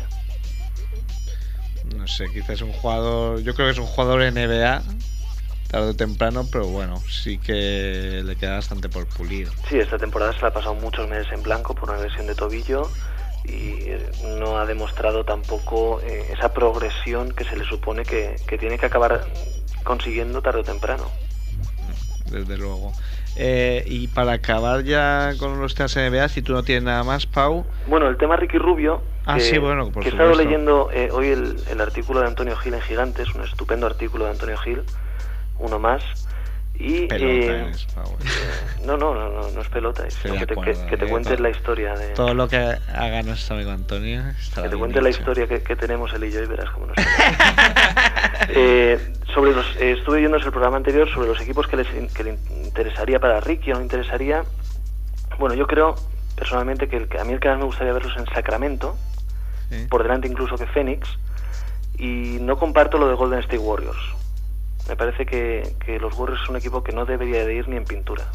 Speaker 1: No sé, quizás es un jugador. Yo creo que es un jugador NBA, tarde o temprano, pero bueno, sí que le queda bastante por pulir.
Speaker 3: Sí, esta temporada se la ha pasado muchos meses en blanco por una lesión de tobillo y eh, no ha demostrado tampoco eh, esa progresión que se le supone que, que tiene que acabar consiguiendo tarde o temprano.
Speaker 1: Desde luego. Eh, y para acabar ya con los temas NBA, si tú no tienes nada más, Pau,
Speaker 3: Bueno, el tema Ricky Rubio.
Speaker 1: Ah,
Speaker 3: que,
Speaker 1: sí, bueno, por
Speaker 3: que he estado leyendo eh, hoy el, el artículo de Antonio Gil en Gigantes, un estupendo artículo de Antonio Gil, uno más. Y,
Speaker 1: pelota
Speaker 3: eh,
Speaker 1: Pau.
Speaker 3: eh, no, no, no, no, no es pelota, es que te, cuentes la historia de.
Speaker 1: Todo lo que haga nuestro amigo Antonio
Speaker 3: Que te cuente la historia que, tenemos él y yo y verás cómo nos eh, sobre los, eh, Estuve viendo el programa anterior sobre los equipos que, les, que le interesaría para Ricky o no interesaría. Bueno, yo creo personalmente que, el, que a mí el que más me gustaría verlos en Sacramento, por delante incluso que Phoenix, y no comparto lo de Golden State Warriors. Me parece que, que los Warriors son un equipo que no debería de ir ni en pintura.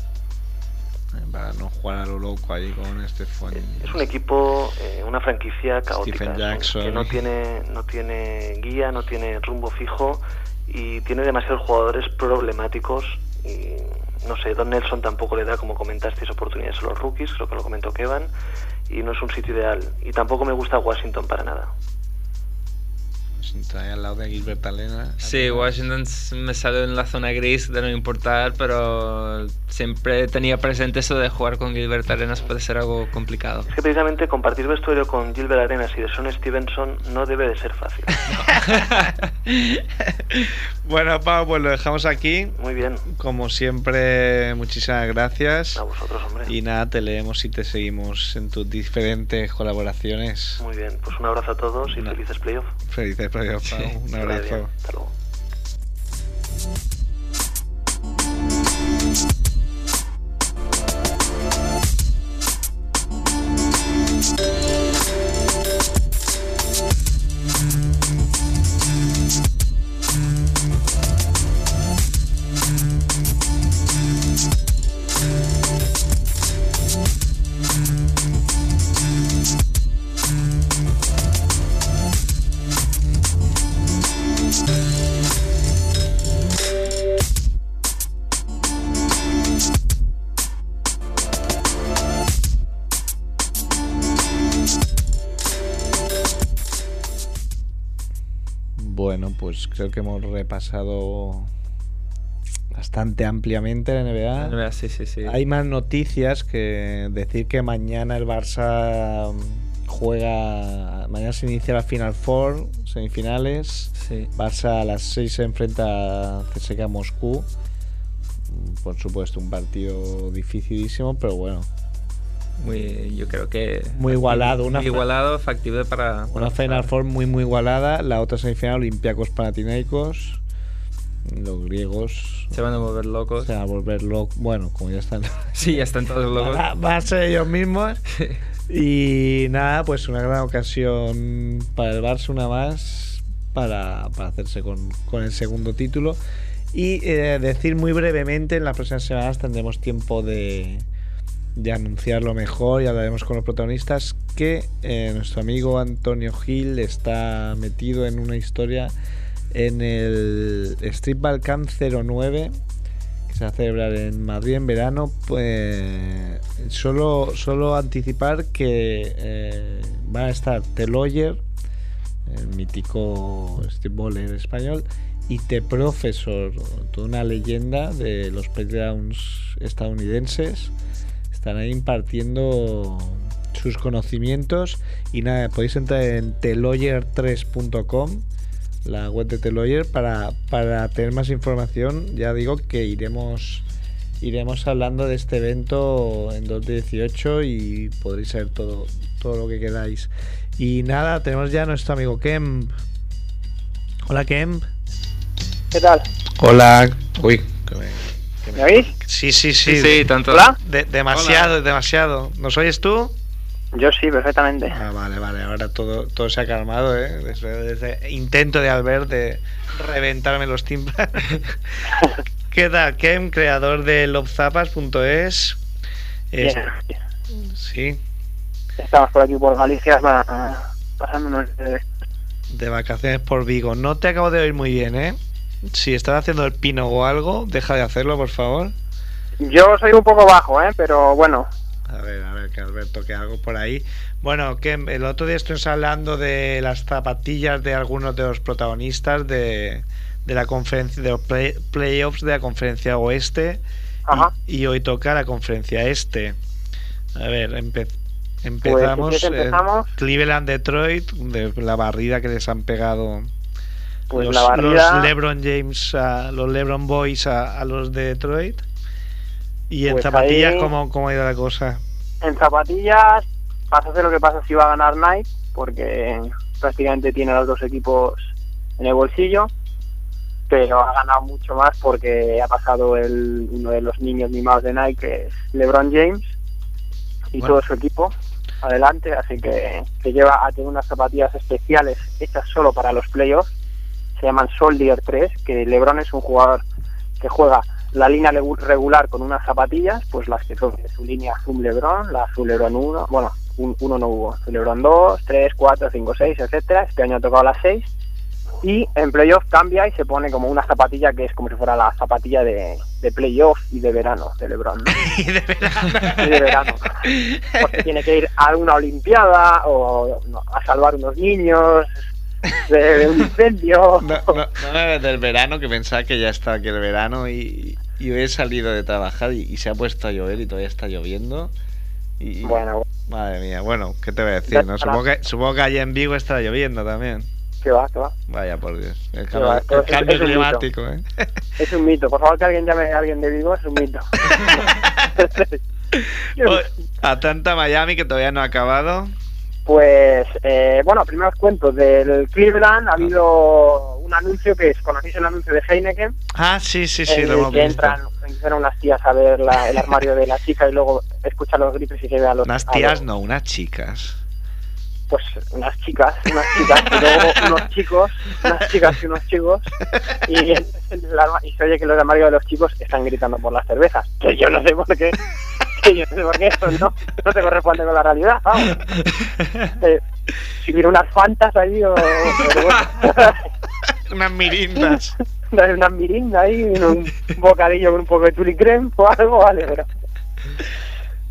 Speaker 1: Para no jugar a lo loco ahí con Stephen.
Speaker 3: Es un equipo, eh, una franquicia caótica.
Speaker 1: Jackson.
Speaker 3: Que no tiene, no tiene guía, no tiene rumbo fijo y tiene demasiados jugadores problemáticos y no sé, Don Nelson tampoco le da, como comentasteis, oportunidades a los rookies, creo que lo comentó Kevin, y no es un sitio ideal. Y tampoco me gusta Washington para nada.
Speaker 1: Washington ahí al lado de Gilbert Alena.
Speaker 2: Sí, Washington me salió en la zona gris de no importar, pero siempre tenía presente eso de jugar con Gilbert Arenas puede ser algo complicado.
Speaker 3: Es que precisamente compartir vestuario con Gilbert Arenas y de Son Stevenson no debe de ser fácil.
Speaker 1: bueno, Pau, pues lo dejamos aquí.
Speaker 3: Muy bien.
Speaker 1: Como siempre, muchísimas gracias.
Speaker 3: A vosotros, hombre.
Speaker 1: Y nada, te leemos y te seguimos en tus diferentes colaboraciones.
Speaker 3: Muy bien, pues un abrazo a todos y
Speaker 1: Una-
Speaker 3: felices playoffs.
Speaker 1: Felices playoffs, Pau. Un
Speaker 3: Que vaya bien.
Speaker 1: abrazo.
Speaker 3: Hasta luego.
Speaker 1: Bueno, pues creo que hemos repasado bastante ampliamente la NBA.
Speaker 2: Sí, sí, sí.
Speaker 1: Hay más noticias que decir que mañana el Barça mm, juega. Mañana se inicia la Final Four, semifinales.
Speaker 2: Sí.
Speaker 1: Barça a las 6 se enfrenta a CSKA Moscú. Mm, Por supuesto, un partido dificilísimo, pero bueno.
Speaker 2: Muy, yo creo que.
Speaker 1: Muy igualado, una
Speaker 2: Muy igualado, factible para.
Speaker 1: Una Final Four muy muy igualada. La otra semifinal, Olympiacos Panathinaikos. Los griegos
Speaker 2: Se van a volver locos.
Speaker 1: se van a volver locos. Bueno, como ya están.
Speaker 2: Sí, ya están todos locos.
Speaker 1: Va a ser ellos mismos. Y nada, pues una gran ocasión para el Barça, una más, para, para hacerse con, con el segundo título. Y eh, decir muy brevemente, en las próximas semanas tendremos tiempo de, de anunciarlo mejor y hablaremos con los protagonistas, que eh, nuestro amigo Antonio Gil está metido en una historia en el Street Balkan 09 que se va a celebrar en Madrid en verano, pues solo, solo anticipar que eh, va a estar The Lawyer, el mítico streetballer español, y The Professor, toda una leyenda de los playgrounds estadounidenses. Están ahí impartiendo sus conocimientos y nada, podéis entrar en telawyer3.com la web de Teloyer para, para tener más información. Ya digo que iremos iremos hablando de este evento en 2018 y podréis saber todo, todo lo que queráis. Y nada, tenemos ya a nuestro amigo Kemp. Hola Kemp.
Speaker 4: ¿Qué tal?
Speaker 1: Hola. Uy. que me- me-
Speaker 4: ¿Me oís?
Speaker 1: Sí, sí, sí.
Speaker 2: Sí, sí, tanto.
Speaker 4: ¿Hola?
Speaker 1: De- demasiado, demasiado. ¿Nos oyes tú?
Speaker 4: Yo sí, perfectamente.
Speaker 1: Ah, vale, vale. Ahora todo, todo se ha calmado, ¿eh? Desde, desde intento de Albert de reventarme los tímpanos. ¿Qué tal, Kem, creador de lovezapas.es? Es-
Speaker 4: Bien.
Speaker 1: Sí,
Speaker 4: Estamos por aquí por Galicia pa- pasándonos de-
Speaker 1: de vacaciones por Vigo. No te acabo de oír muy bien, ¿eh? Si estás haciendo el pino o algo, deja de hacerlo, por favor.
Speaker 4: Yo soy un poco bajo, ¿eh? Pero bueno,
Speaker 1: A ver, a ver, que Alberto, que algo por ahí. Bueno, que el otro día estuvimos hablando de las zapatillas de algunos de los protagonistas de, de la conferencia, de los play- playoffs de la conferencia oeste.
Speaker 4: Ajá.
Speaker 1: Y, y hoy toca la conferencia este. A ver, empe-
Speaker 4: pues
Speaker 1: empezamos. eh,
Speaker 4: empezamos.
Speaker 1: Cleveland, Detroit, de la barrida que les han pegado
Speaker 4: Pues
Speaker 1: los,
Speaker 4: la barrida,
Speaker 1: los LeBron James, a, los LeBron Boys a, a los de Detroit. Y en
Speaker 4: Pues
Speaker 1: zapatillas,
Speaker 4: ahí-
Speaker 1: ¿cómo, ¿cómo ha ido la cosa?
Speaker 4: en zapatillas, pasa lo que pasa si va a ganar Nike, porque prácticamente tiene a los dos equipos en el bolsillo, pero ha ganado mucho más porque ha pasado el, uno de los niños mimados de Nike, que es LeBron James, y
Speaker 1: Bueno.
Speaker 4: todo su equipo adelante, así que se lleva a tener unas zapatillas especiales hechas solo para los playoffs. Se llaman Soldier 3, que LeBron es un jugador que juega la línea regular con unas zapatillas, pues las que son de su línea azul LeBron, la azul LeBron 1, bueno, un, uno no hubo, LeBron 2, 3, 4, 5, 6, etcétera. Este año ha tocado las 6 y en playoff cambia y se pone como una zapatilla que es como si fuera la zapatilla de, de playoff y de verano de LeBron.
Speaker 2: y de verano.
Speaker 4: y de verano. Porque tiene que ir a una olimpiada o a salvar unos niños de, un incendio.
Speaker 1: No, no, no del verano que pensaba que ya estaba aquí el verano y, y he salido de trabajar y, se ha puesto a llover y todavía está lloviendo. Y,
Speaker 4: bueno,
Speaker 1: madre mía, bueno, ¿qué te voy a decir? No? Supongo, que, supongo que allá en Vigo está lloviendo también.
Speaker 4: Que va, que va.
Speaker 1: Vaya por Dios. El cambio, climático, ¿eh?
Speaker 4: Es un mito. Por favor, que alguien llame a alguien de Vigo, es un mito.
Speaker 1: Atlanta, Miami, que todavía no ha acabado.
Speaker 4: Pues, eh, bueno, primero os cuento. Del Cleveland ha habido un anuncio que es, ¿conocéis el anuncio de Heineken?
Speaker 1: Ah, sí, sí, sí,
Speaker 4: lo hemos que entran, entran unas tías a ver el armario de la chica y luego escuchan los gritos y se ve a los...
Speaker 1: Unas tías, no, unas chicas
Speaker 4: pues unas chicas, unas chicas, y luego unos chicos, unas chicas y unos chicos, y, se oye que los armarios de los chicos están gritando por las cervezas, que yo no sé por qué, yo no sé por qué eso no, no se corresponde con la realidad, vamos. Eh, si hubiera unas fantas ahí o...
Speaker 1: unas mirindas.
Speaker 4: unas mirindas ahí, un bocadillo con un poco de tuli creme o algo, vale, pero...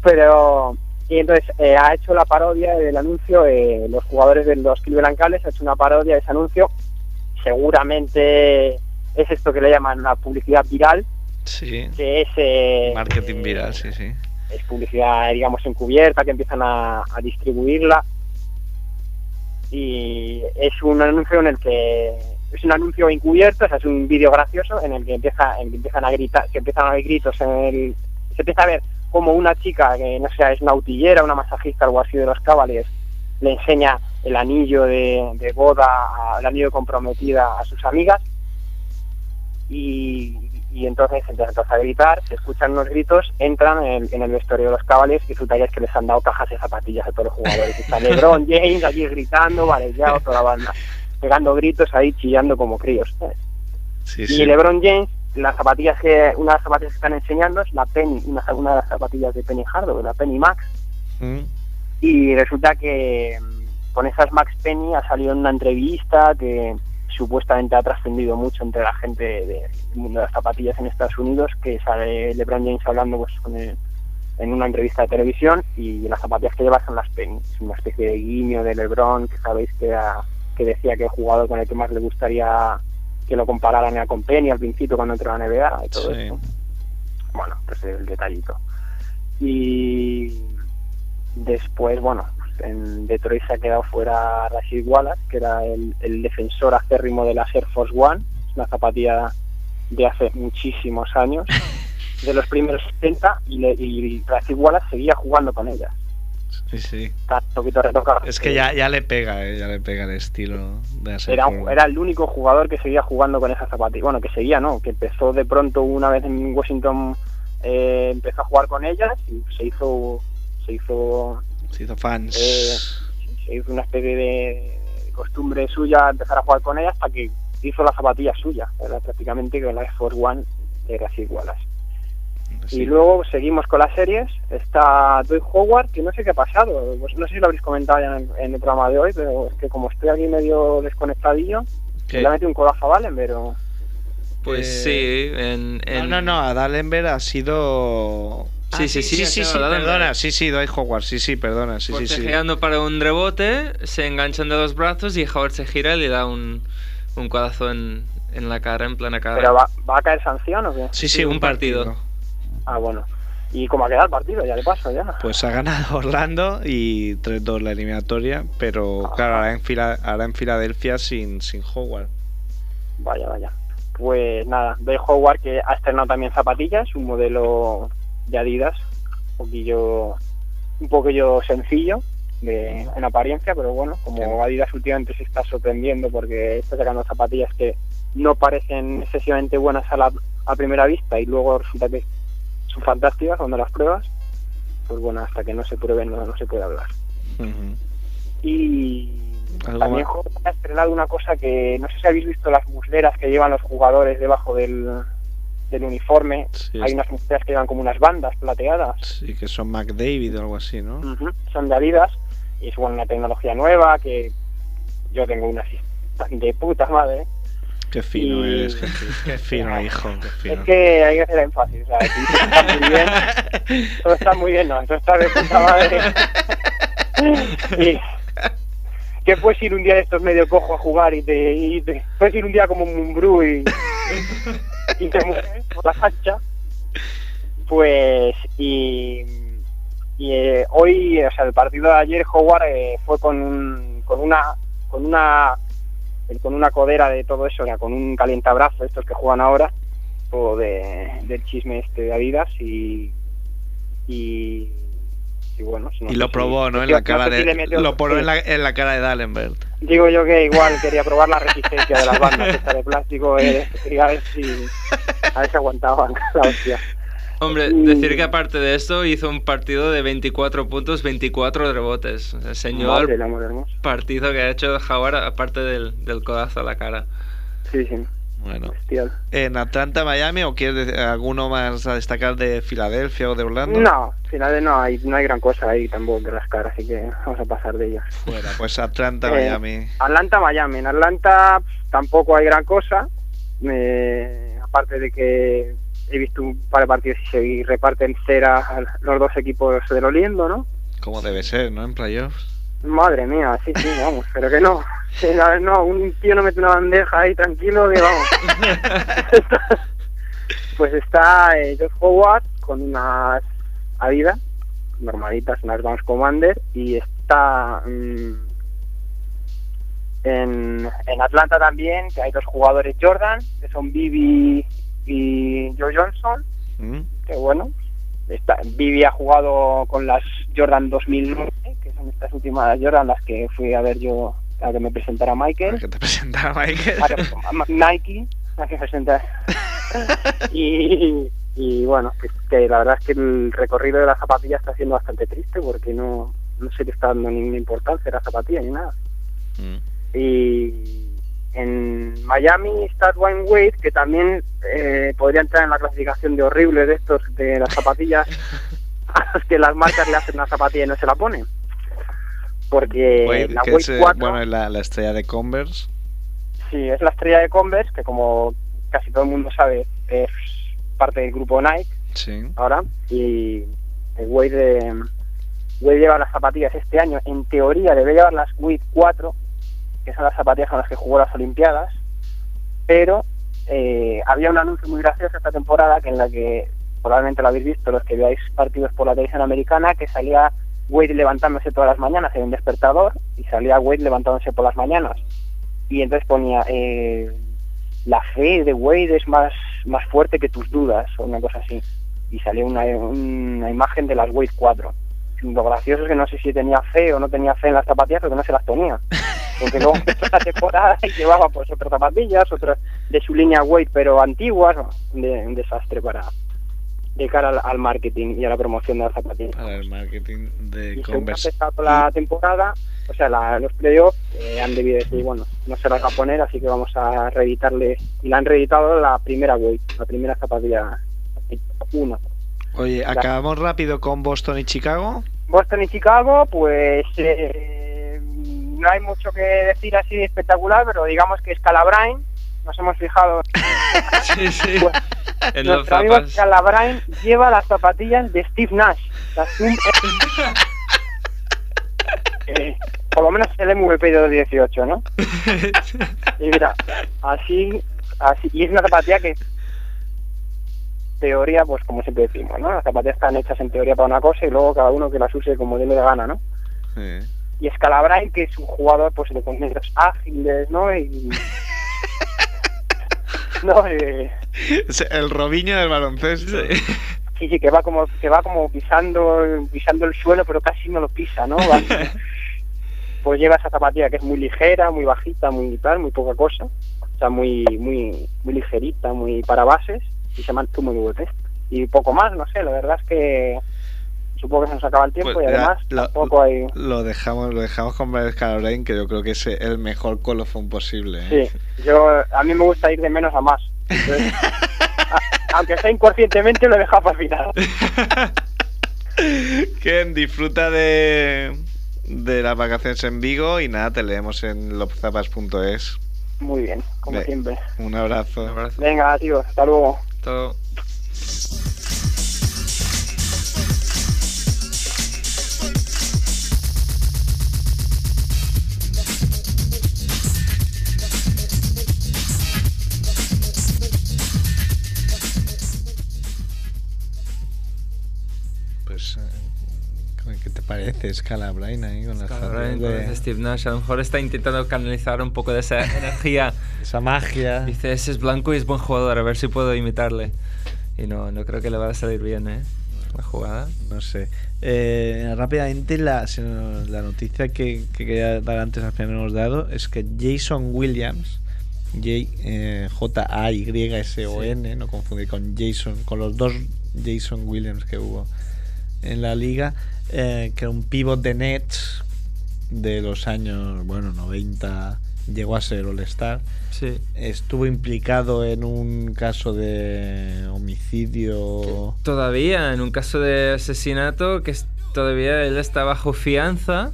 Speaker 4: Pero y entonces eh, ha hecho la parodia del anuncio, eh, los jugadores de los Cleveland Cavaliers ha hecho una parodia de ese anuncio. Seguramente es esto que le llaman la publicidad viral.
Speaker 1: Sí.
Speaker 4: Que es. Eh,
Speaker 1: Marketing viral, sí, sí.
Speaker 4: Es publicidad, digamos, encubierta, que empiezan a, distribuirla. Y es un anuncio en el que. Es un anuncio encubierto, o sea, es un vídeo gracioso en el que, empieza, en que empiezan a gritar, que empiezan a haber gritos en el. Se empieza a ver como una chica que no sé, es una utillera, una masajista, algo así de los cabales, le enseña el anillo de, boda, el anillo de comprometida a sus amigas y, entonces empiezan a gritar, se escuchan unos gritos, entran en, el vestuario de los cabales y resulta que es que les han dado cajas de zapatillas a todos los jugadores. Está LeBron James allí gritando, vale, ya toda la banda, pegando gritos ahí, chillando como críos. y LeBron James las zapatillas que una de las zapatillas que están enseñando es la Penny una, una de las zapatillas de Penny Hardaway la Penny Max mm. y resulta que mm, con esas Max Penny ha salido en una entrevista que supuestamente ha trascendido mucho entre la gente del mundo de las zapatillas en Estados Unidos que sale LeBron James hablando pues con en una entrevista de televisión y las zapatillas que lleva son las Penny es una especie de guiño de LeBron que sabéis que, que decía que el jugador con el que más le gustaría que lo compararan con Penny al principio cuando entró a la NBA y todo eso. Bueno, pues el detallito. Y después, bueno, en Detroit se ha quedado fuera Rashid Wallace, que era el, defensor acérrimo de la Air Force One, es una zapatilla de hace muchísimos años, de los primeros 70, y, y Rashid Wallace seguía jugando con ellas.
Speaker 1: Sí, sí.
Speaker 4: Está un poquito retocado.
Speaker 1: Es que ya, ya le pega, eh, ya le pega el estilo de
Speaker 4: era, era el único jugador que seguía jugando con esa zapatilla. Bueno, que seguía, ¿no? Que empezó de pronto una vez en Washington, eh, empezó a jugar con ellas y se hizo. Se hizo.
Speaker 1: Se hizo fans.
Speaker 4: Eh, se hizo una especie de costumbre suya empezar a jugar con ellas hasta que hizo la zapatilla suya. Prácticamente que la Air Force One era así igual. Y luego seguimos con las series. Está Doy Howard, que no sé qué ha pasado. Pues no sé si lo habréis comentado ya en, el programa de hoy, pero es que como estoy aquí medio desconectadillo, le ha metido un codazo a Dallenberg. O...
Speaker 2: Pues sí, en,
Speaker 1: No, no, no, a Dallenberg ha sido...
Speaker 2: Sí, sí, sí,
Speaker 1: sí, sí, perdona, sí, sí, Doy Howard, sí, sí, perdona, sí, sí, sí.
Speaker 2: para un rebote, se enganchan de los brazos y Howard se gira y le da un, un codazo en, en la cara, en plana cara.
Speaker 4: ¿Pero va, va a caer sanción o qué?
Speaker 2: Sí, sí, un, partido.
Speaker 4: Ah, bueno. ¿Y cómo ha quedado el partido? Ya le paso, ya.
Speaker 1: Pues ha ganado Orlando y 3-2 la eliminatoria, pero claro, ahora en, Fila, ahora en Filadelfia sin, sin Howard.
Speaker 4: Vaya, vaya. Pues nada, de Howard que ha estrenado también zapatillas, un modelo de Adidas, un poquillo, un poquillo sencillo de, en apariencia, pero bueno, como Adidas últimamente se está sorprendiendo porque está sacando zapatillas que no parecen excesivamente buenas a, la, a primera vista y luego resulta que son fantásticas cuando las pruebas, pues bueno, hasta que no se prueben no, se puede hablar.
Speaker 1: Ujú.
Speaker 4: Y
Speaker 1: ¿Algo
Speaker 4: también ha estrenado una cosa que no sé si habéis visto las musleras que llevan los jugadores debajo del, del uniforme.
Speaker 1: Sí,
Speaker 4: Hay unas musleras que llevan como unas bandas plateadas.
Speaker 1: Sí, que son McDavid o algo así, ¿no?
Speaker 4: Son de Adidas y es una tecnología nueva que yo tengo una así de puta madre.
Speaker 1: Qué fino
Speaker 4: Y-
Speaker 1: eres, Jesús. Qué fino, hijo, qué fino.
Speaker 4: Es que hay que hacer énfasis, o sea, que todo está muy bien, todo está muy bien, no, todo está de puta madre. Y que puedes ir un día de estos medio cojo a jugar y te, y te- puedes ir un día como Mumbrú y, y te mueves por la cancha. Pues, y, y eh, hoy, o sea, el partido de ayer, Howard eh, fue con, un- con una con una con una codera de todo eso, o sea, con un calientabrazo, estos que juegan ahora, o de, del chisme este de Adidas y y, y bueno, no
Speaker 1: Y
Speaker 4: sé
Speaker 1: lo
Speaker 4: si-
Speaker 1: probó, ¿no? En la cara de...
Speaker 4: metió-
Speaker 1: Lo probó
Speaker 4: sí.
Speaker 1: en la, en la cara de Dallenberg.
Speaker 4: Digo yo que igual quería probar la resistencia de las bandas esta de plástico, eh, quería ver si a ver si aguantaban la hostia.
Speaker 2: Hombre,
Speaker 4: Y-
Speaker 2: decir que aparte de esto hizo un partido de 24 puntos, 24 rebotes. El señor
Speaker 4: Madre
Speaker 2: partido que ha hecho Howard aparte del, del codazo a la cara.
Speaker 4: Sí, sí,
Speaker 1: Bueno.
Speaker 4: bestial.
Speaker 1: ¿En Atlanta, Miami o quieres decir alguno más a destacar de Filadelfia o de Orlando?
Speaker 4: No, finales no hay, no hay gran cosa ahí tampoco que rascar, así que vamos a pasar de ellas.
Speaker 1: Fuera, pues Atlanta,
Speaker 4: Eh,
Speaker 1: Miami.
Speaker 4: Atlanta, Miami. En Atlanta tampoco hay gran cosa. Eh, aparte de que he visto un par de partidos y se reparten cera a los dos equipos del Oliendo, ¿no?
Speaker 1: Como debe ser, ¿no? En playoffs.
Speaker 4: Madre mía, sí, sí, vamos, pero que no. Sí, no, no, un tío no mete una bandeja ahí tranquilo, que vamos. pues está eh, Josh Howard con unas Adidas normalitas, unas Vans Commander, y está mm, en, en Atlanta también, que hay dos jugadores Jordan, que son Bibi y Joe Johnson,
Speaker 1: ¿Mm?
Speaker 4: que bueno, está, Vivi ha jugado con las Jordan 2009, que son estas últimas Jordan las que fui a ver yo a que me presentara Michael,
Speaker 1: que te presentara Michael.
Speaker 4: a que- a Nike, a que presentara. y, y bueno, que, que la verdad es que el recorrido de la zapatilla está siendo bastante triste porque no, no se le está dando ninguna importancia a la zapatilla ni nada.
Speaker 1: Mm.
Speaker 4: Y en Miami está Dwayne Wade, que también eh, podría entrar en la clasificación de horribles de estos, de las zapatillas, a los que las marcas le hacen una zapatilla y no se la ponen. Porque
Speaker 1: Wade,
Speaker 4: la Wade
Speaker 1: es, eh,
Speaker 4: 4,
Speaker 1: bueno, es la, la estrella de Converse.
Speaker 4: sí, es la estrella de Converse, que como casi todo el mundo sabe, es parte del grupo Nike
Speaker 1: Sí.
Speaker 4: ahora. Y el Wade, eh, Wade lleva las zapatillas este año, en teoría debe llevar las Wade 4, que son las zapatillas con las que jugó las Olimpiadas, pero eh, había un anuncio muy gracioso esta temporada que en la que probablemente lo habéis visto los que veáis partidos por la televisión americana, que salía Wade levantándose todas las mañanas en un despertador y salía Wade levantándose por las mañanas. Y entonces ponía, eh, la fe de Wade es más, más fuerte que tus dudas, o una cosa así. Y salió una, una imagen de las Wade 4. Lo gracioso es que no sé si tenía fe o no tenía fe en las zapatillas, pero que no se las ponía. Porque luego empezó la temporada y llevaba pues otras zapatillas, otras de su línea Wade, pero antiguas. un desastre para de cara al, al marketing y a la promoción de las zapatillas.
Speaker 1: Para el marketing de
Speaker 4: Y según ha
Speaker 1: Converse.
Speaker 4: empezado la temporada, o sea, la- los playoffs eh, han debido decir, bueno, no se las va a poner, así que vamos a reeditarle. Y la han reeditado la primera Wade, la primera zapatilla 1.
Speaker 1: Oye, acabamos rápido con Boston y Chicago.
Speaker 4: Boston y Chicago, pues eh, no hay mucho que decir así de espectacular, pero digamos que Scalabrine, nos hemos fijado,
Speaker 2: Sí, sí.
Speaker 4: Pues,
Speaker 2: en los
Speaker 4: nuestro amigo. Scalabrine lleva las zapatillas de Steve Nash, las Eh, por lo menos el MVP de 18, ¿no? Y mira, así, así, y es una zapatilla que teoría, pues como siempre decimos, ¿no? Las zapatillas están hechas en teoría para una cosa y luego cada uno que las use como le dé la gana, ¿no?
Speaker 1: Sí.
Speaker 4: y Scalabrine, que es un jugador pues de conceptos ágiles, ¿no? Y, no, eh,
Speaker 1: el Robinho del baloncesto.
Speaker 4: sí, sí, que va como que va como pisando pisando el suelo, pero casi no lo pisa, ¿no? Va- pues lleva esa zapatilla que es muy ligera, muy bajita, muy tal, muy poca cosa, o sea, muy muy muy ligerita, muy para bases. Y se llama Tumo Y poco más, no sé, la verdad es que supongo que se nos acaba el tiempo
Speaker 1: Pues
Speaker 4: y
Speaker 1: ya,
Speaker 4: además
Speaker 1: lo-
Speaker 4: tampoco hay...
Speaker 1: Lo dejamos, lo dejamos con Scalabrine, que yo creo que es el mejor colofón posible. ¿eh?
Speaker 4: Sí, yo, a mí me gusta ir de menos a más. Entonces, a- aunque sea inconscientemente, lo he dejado para el final.
Speaker 1: Ken, disfruta de, de las vacaciones en Vigo y nada, te leemos en lopzapas.es.
Speaker 4: Muy bien, como
Speaker 1: Ve-
Speaker 4: siempre.
Speaker 1: Un abrazo.
Speaker 2: Un abrazo.
Speaker 4: Venga, tío, hasta luego.
Speaker 2: Todo.
Speaker 1: Pues, parece Scalabrine ahí con fotos
Speaker 2: con
Speaker 1: de-
Speaker 2: Steve Nash a lo mejor está intentando canalizar un poco de esa energía.
Speaker 1: esa magia?
Speaker 2: Dice, ese es blanco y es buen jugador, a ver si puedo imitarle. Y no, no creo que le vaya a salir bien, ¿eh? La jugada.
Speaker 1: No sé. Eh, rápidamente, la, la noticia que, que quería dar antes al final hemos dado es que Jason Williams, J, eh, J-A-Y-S-O-N, no confundir con Jason, con los dos Jason Williams que hubo en la liga, eh, que era un pivot de Nets de los años, bueno, 90, llegó a ser All-Star.
Speaker 2: Sí.
Speaker 1: Estuvo implicado en un caso de homicidio.
Speaker 2: Todavía, en un caso de asesinato, que todavía él está bajo fianza.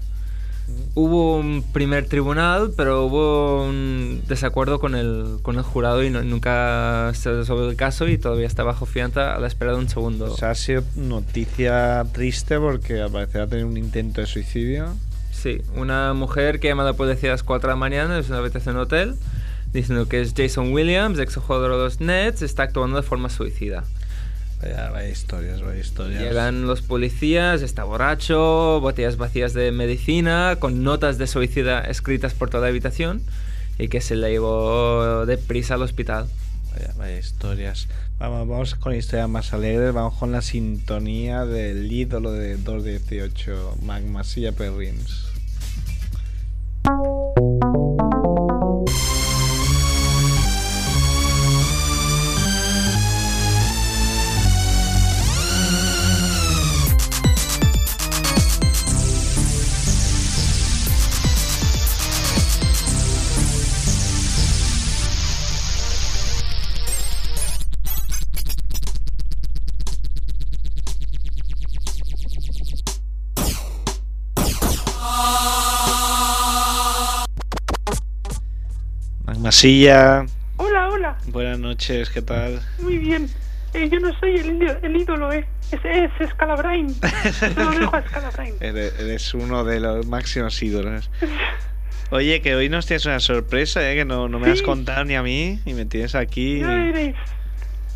Speaker 2: Hubo un primer tribunal, pero hubo un desacuerdo con el, con el jurado y no- nunca se resolvió el caso y todavía está bajo fianza a la espera de un segundo.
Speaker 1: O sea, ha sido noticia triste porque al parecer ha tenido un intento de suicidio.
Speaker 2: Sí, una mujer que llama a la policía a las 4 de la mañana, es una habitación de hotel, diciendo que es Jason Williams, ex jugador de los Nets, está actuando de forma suicida.
Speaker 1: Vaya, vaya historias, vaya historias.
Speaker 2: Llegan los policías, está borracho, botellas vacías de medicina, con notas de suicida escritas por toda la habitación y que se le llevó deprisa al hospital.
Speaker 1: Vaya, vaya historias. Vamos, vamos con historias más alegres. Vamos con la sintonía del ídolo de 218, Magmasilla Perrins. Magmasilla,
Speaker 5: Hola, hola,
Speaker 1: buenas noches, ¿qué tal?
Speaker 5: muy bien. Eh, yo no soy el, ídolo- el ídolo, ¿eh? Es, es Scalabrine. Lo dejo a Scalabrine.
Speaker 1: Eres, eres uno de los máximos ídolos. Oye, que hoy nos tienes una sorpresa, ¿eh? que no, no me has contado ni a mí y me tienes aquí.
Speaker 5: Ya veréis.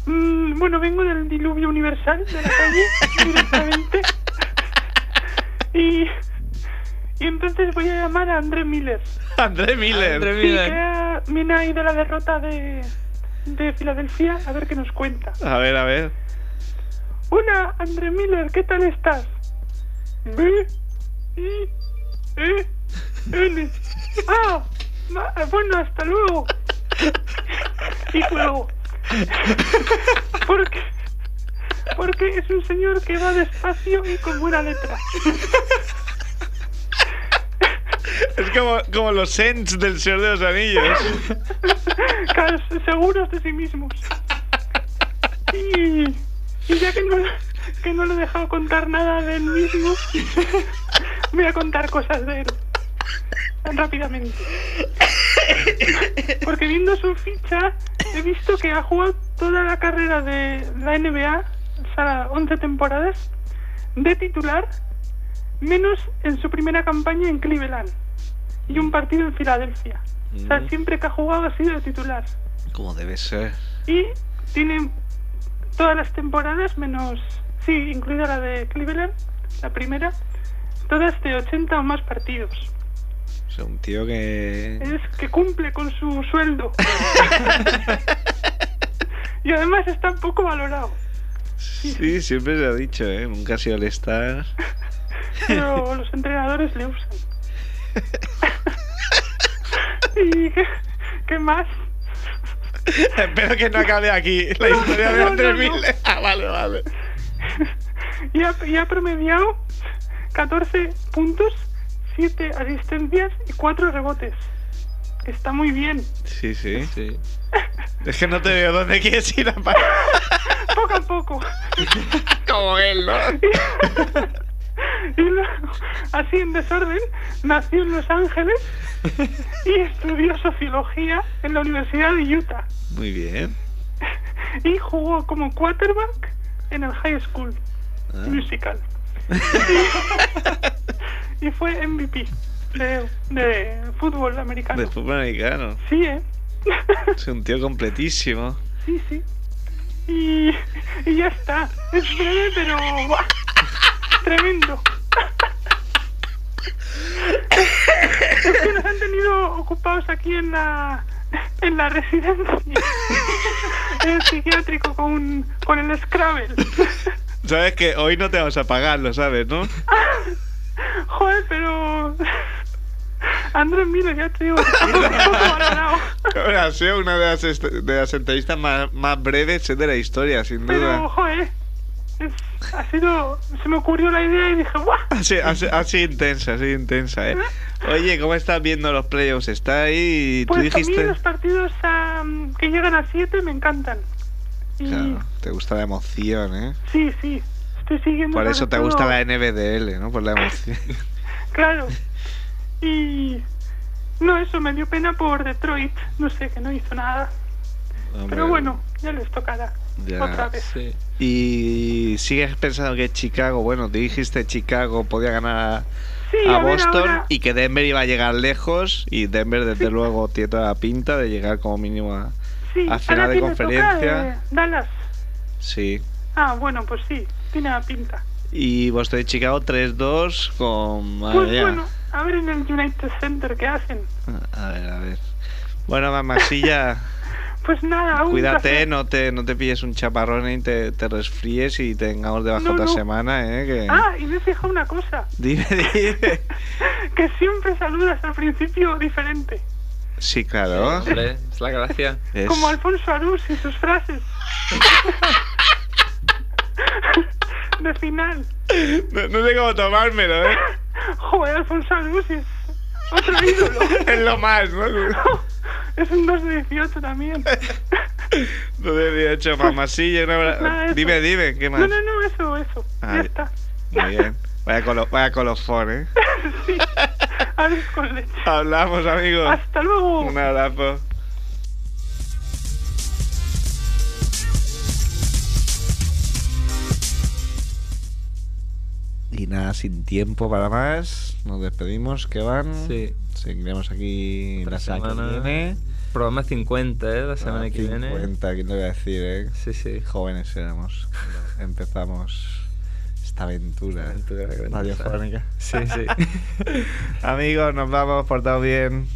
Speaker 5: Mm, bueno, vengo del diluvio universal de la calle directamente. Y, y entonces voy a llamar a André Miller.
Speaker 1: André Miller.
Speaker 2: André
Speaker 5: Sí,
Speaker 2: Miller.
Speaker 5: que viene ahí de la derrota de, de Filadelfia, a ver qué nos cuenta.
Speaker 1: A ver, a ver.
Speaker 5: Hola, André Miller, ¿qué tal estás? B, I, E, N. Ah, bueno, hasta luego. Y luego. Porque, porque es un señor que va despacio y con buena letra.
Speaker 1: Es como, como los Sens del Señor de los Anillos.
Speaker 5: Seguros de sí mismos. Y, y ya que no, que no le he dejado contar nada de él mismo, voy a contar cosas de él. Rápidamente. Porque viendo su ficha, he visto que ha jugado toda la carrera de la NBA, o sea, 11 temporadas, de titular, menos en su primera campaña en Cleveland y un partido en Filadelfia. O sea,
Speaker 1: Mm.
Speaker 5: siempre que ha jugado ha sido titular.
Speaker 1: Como debe ser.
Speaker 5: Y tiene todas las temporadas menos, sí, incluida la de Cleveland, la primera, todas de 80 o más partidos.
Speaker 1: O sea, un tío que.
Speaker 5: Es que cumple con su sueldo. y además está poco valorado.
Speaker 1: Sí, siempre se ha dicho, ¿eh? Nunca ha sido el estar.
Speaker 5: pero los entrenadores le usan. ¿Y qué, qué más?
Speaker 1: Espero que no acabe aquí la historia de
Speaker 5: No,
Speaker 1: André
Speaker 5: no, no.
Speaker 1: Miller. Ah, vale, vale.
Speaker 5: y, ha, y ha promediado 14 puntos, 7 asistencias y 4 rebotes. Está muy bien.
Speaker 1: Sí, sí.
Speaker 2: Sí.
Speaker 1: Es que no te veo dónde quieres ir a parar.
Speaker 5: Poco a poco.
Speaker 1: Como él, ¿no?
Speaker 5: Y luego, así en desorden, nació en Los Ángeles y estudió sociología en la Universidad de Utah.
Speaker 1: Muy bien.
Speaker 5: Y jugó como quarterback en el high school
Speaker 1: Ah.
Speaker 5: musical. y fue MVP de, de fútbol americano.
Speaker 1: De fútbol americano.
Speaker 5: Sí, ¿eh?
Speaker 1: Es un tío completísimo.
Speaker 5: sí, sí. Y, y ya está. Es breve, pero... ¡buah! Tremendo. Es que nos han tenido ocupados aquí en la en la residencia en el psiquiátrico con, con el Scrabble.
Speaker 1: Sabes que hoy no te vamos a pagar, lo sabes, ¿no?
Speaker 5: Joder, pero... Andrés Miller, ya te digo.
Speaker 1: Ahora, ha sido una de las, de las entrevistas más, más breves de la historia, sin
Speaker 5: Pero,
Speaker 1: duda.
Speaker 5: joder, es- ha sido... Se me ocurrió la idea y dije, ¡buah!
Speaker 1: Así, así, así intensa, así intensa, ¿eh? Oye, ¿cómo estás viendo los playoffs? Está ahí tú
Speaker 5: Pues a mí
Speaker 1: dijiste...
Speaker 5: los partidos que llegan a 7 me encantan. Y
Speaker 1: Claro, te gusta la emoción, ¿eh?
Speaker 5: sí, sí, estoy siguiendo...
Speaker 1: Por eso te
Speaker 5: todo-
Speaker 1: gusta la NBDL, ¿no? Por la emoción.
Speaker 5: Claro. Y... No, eso me dio pena por Detroit. No sé, que no hizo nada. Pero
Speaker 1: Hombre,
Speaker 5: bueno, ya les tocará.
Speaker 1: ya.
Speaker 5: Otra vez.
Speaker 2: Sí.
Speaker 1: Y sigues pensando que Chicago, bueno, te dijiste Chicago podía ganar
Speaker 5: Sí,
Speaker 1: a,
Speaker 5: a ver,
Speaker 1: Boston
Speaker 5: ahora-
Speaker 1: y que Denver iba a llegar lejos y Denver desde luego tiene toda la pinta de llegar como mínimo a...
Speaker 5: Sí,
Speaker 1: a final
Speaker 5: ahora
Speaker 1: de
Speaker 5: le toca,
Speaker 1: conferencia.
Speaker 5: eh, Dallas.
Speaker 1: Sí.
Speaker 5: Ah, bueno, pues sí, tiene la pinta.
Speaker 1: Y Boston y Chicago 3-2 con...
Speaker 5: Pues bueno, a ver en el United Center qué hacen.
Speaker 1: A ver, a ver. Bueno, mamasilla,
Speaker 5: Pues nada, un
Speaker 1: cuídate,
Speaker 5: placer.
Speaker 1: no te, no te pilles un chaparrón y te, te resfríes y tengamos de baja
Speaker 5: No,
Speaker 1: otra
Speaker 5: no.
Speaker 1: semana, ¿eh? Que...
Speaker 5: Ah, y me he fijado una cosa,
Speaker 1: Dime, dime.
Speaker 5: que siempre saludas al principio diferente,
Speaker 1: Sí, claro.
Speaker 2: Hombre, es la gracia.
Speaker 1: Es-
Speaker 5: como Alfonso Arús y sus frases. De final.
Speaker 1: No, no sé cómo tomármelo, ¿eh?
Speaker 5: Joder, Alfonso Arús es otro ídolo.
Speaker 1: es lo más, ¿no?
Speaker 5: Es un 2 de 18 también.
Speaker 1: No debía hecho mamasilla, una
Speaker 5: Nada, eso.
Speaker 1: Dime, dime, ¿qué más?
Speaker 5: No, no, no, eso, eso.
Speaker 1: Ah,
Speaker 5: Ya está.
Speaker 1: Muy bien. Vaya, colo, vaya colofón, ¿eh?
Speaker 5: Sí. Arús con leche.
Speaker 1: Hablamos, amigos.
Speaker 5: Hasta luego.
Speaker 1: Un abrazo. Y nada, sin tiempo para más, nos despedimos, que van.
Speaker 2: Sí.
Speaker 1: Seguiremos aquí
Speaker 2: Otra
Speaker 1: la semana
Speaker 2: semana.
Speaker 1: que viene.
Speaker 2: Programa 50, ¿eh? La semana
Speaker 1: Ah,
Speaker 2: que viene.
Speaker 1: 50, ¿quién lo iba a decir, eh?
Speaker 2: Sí, sí.
Speaker 1: Jóvenes éramos. Empezamos esta aventura
Speaker 2: Aventura
Speaker 1: radiofónica.
Speaker 2: Sí, sí.
Speaker 1: Amigos, nos vamos, portaos bien.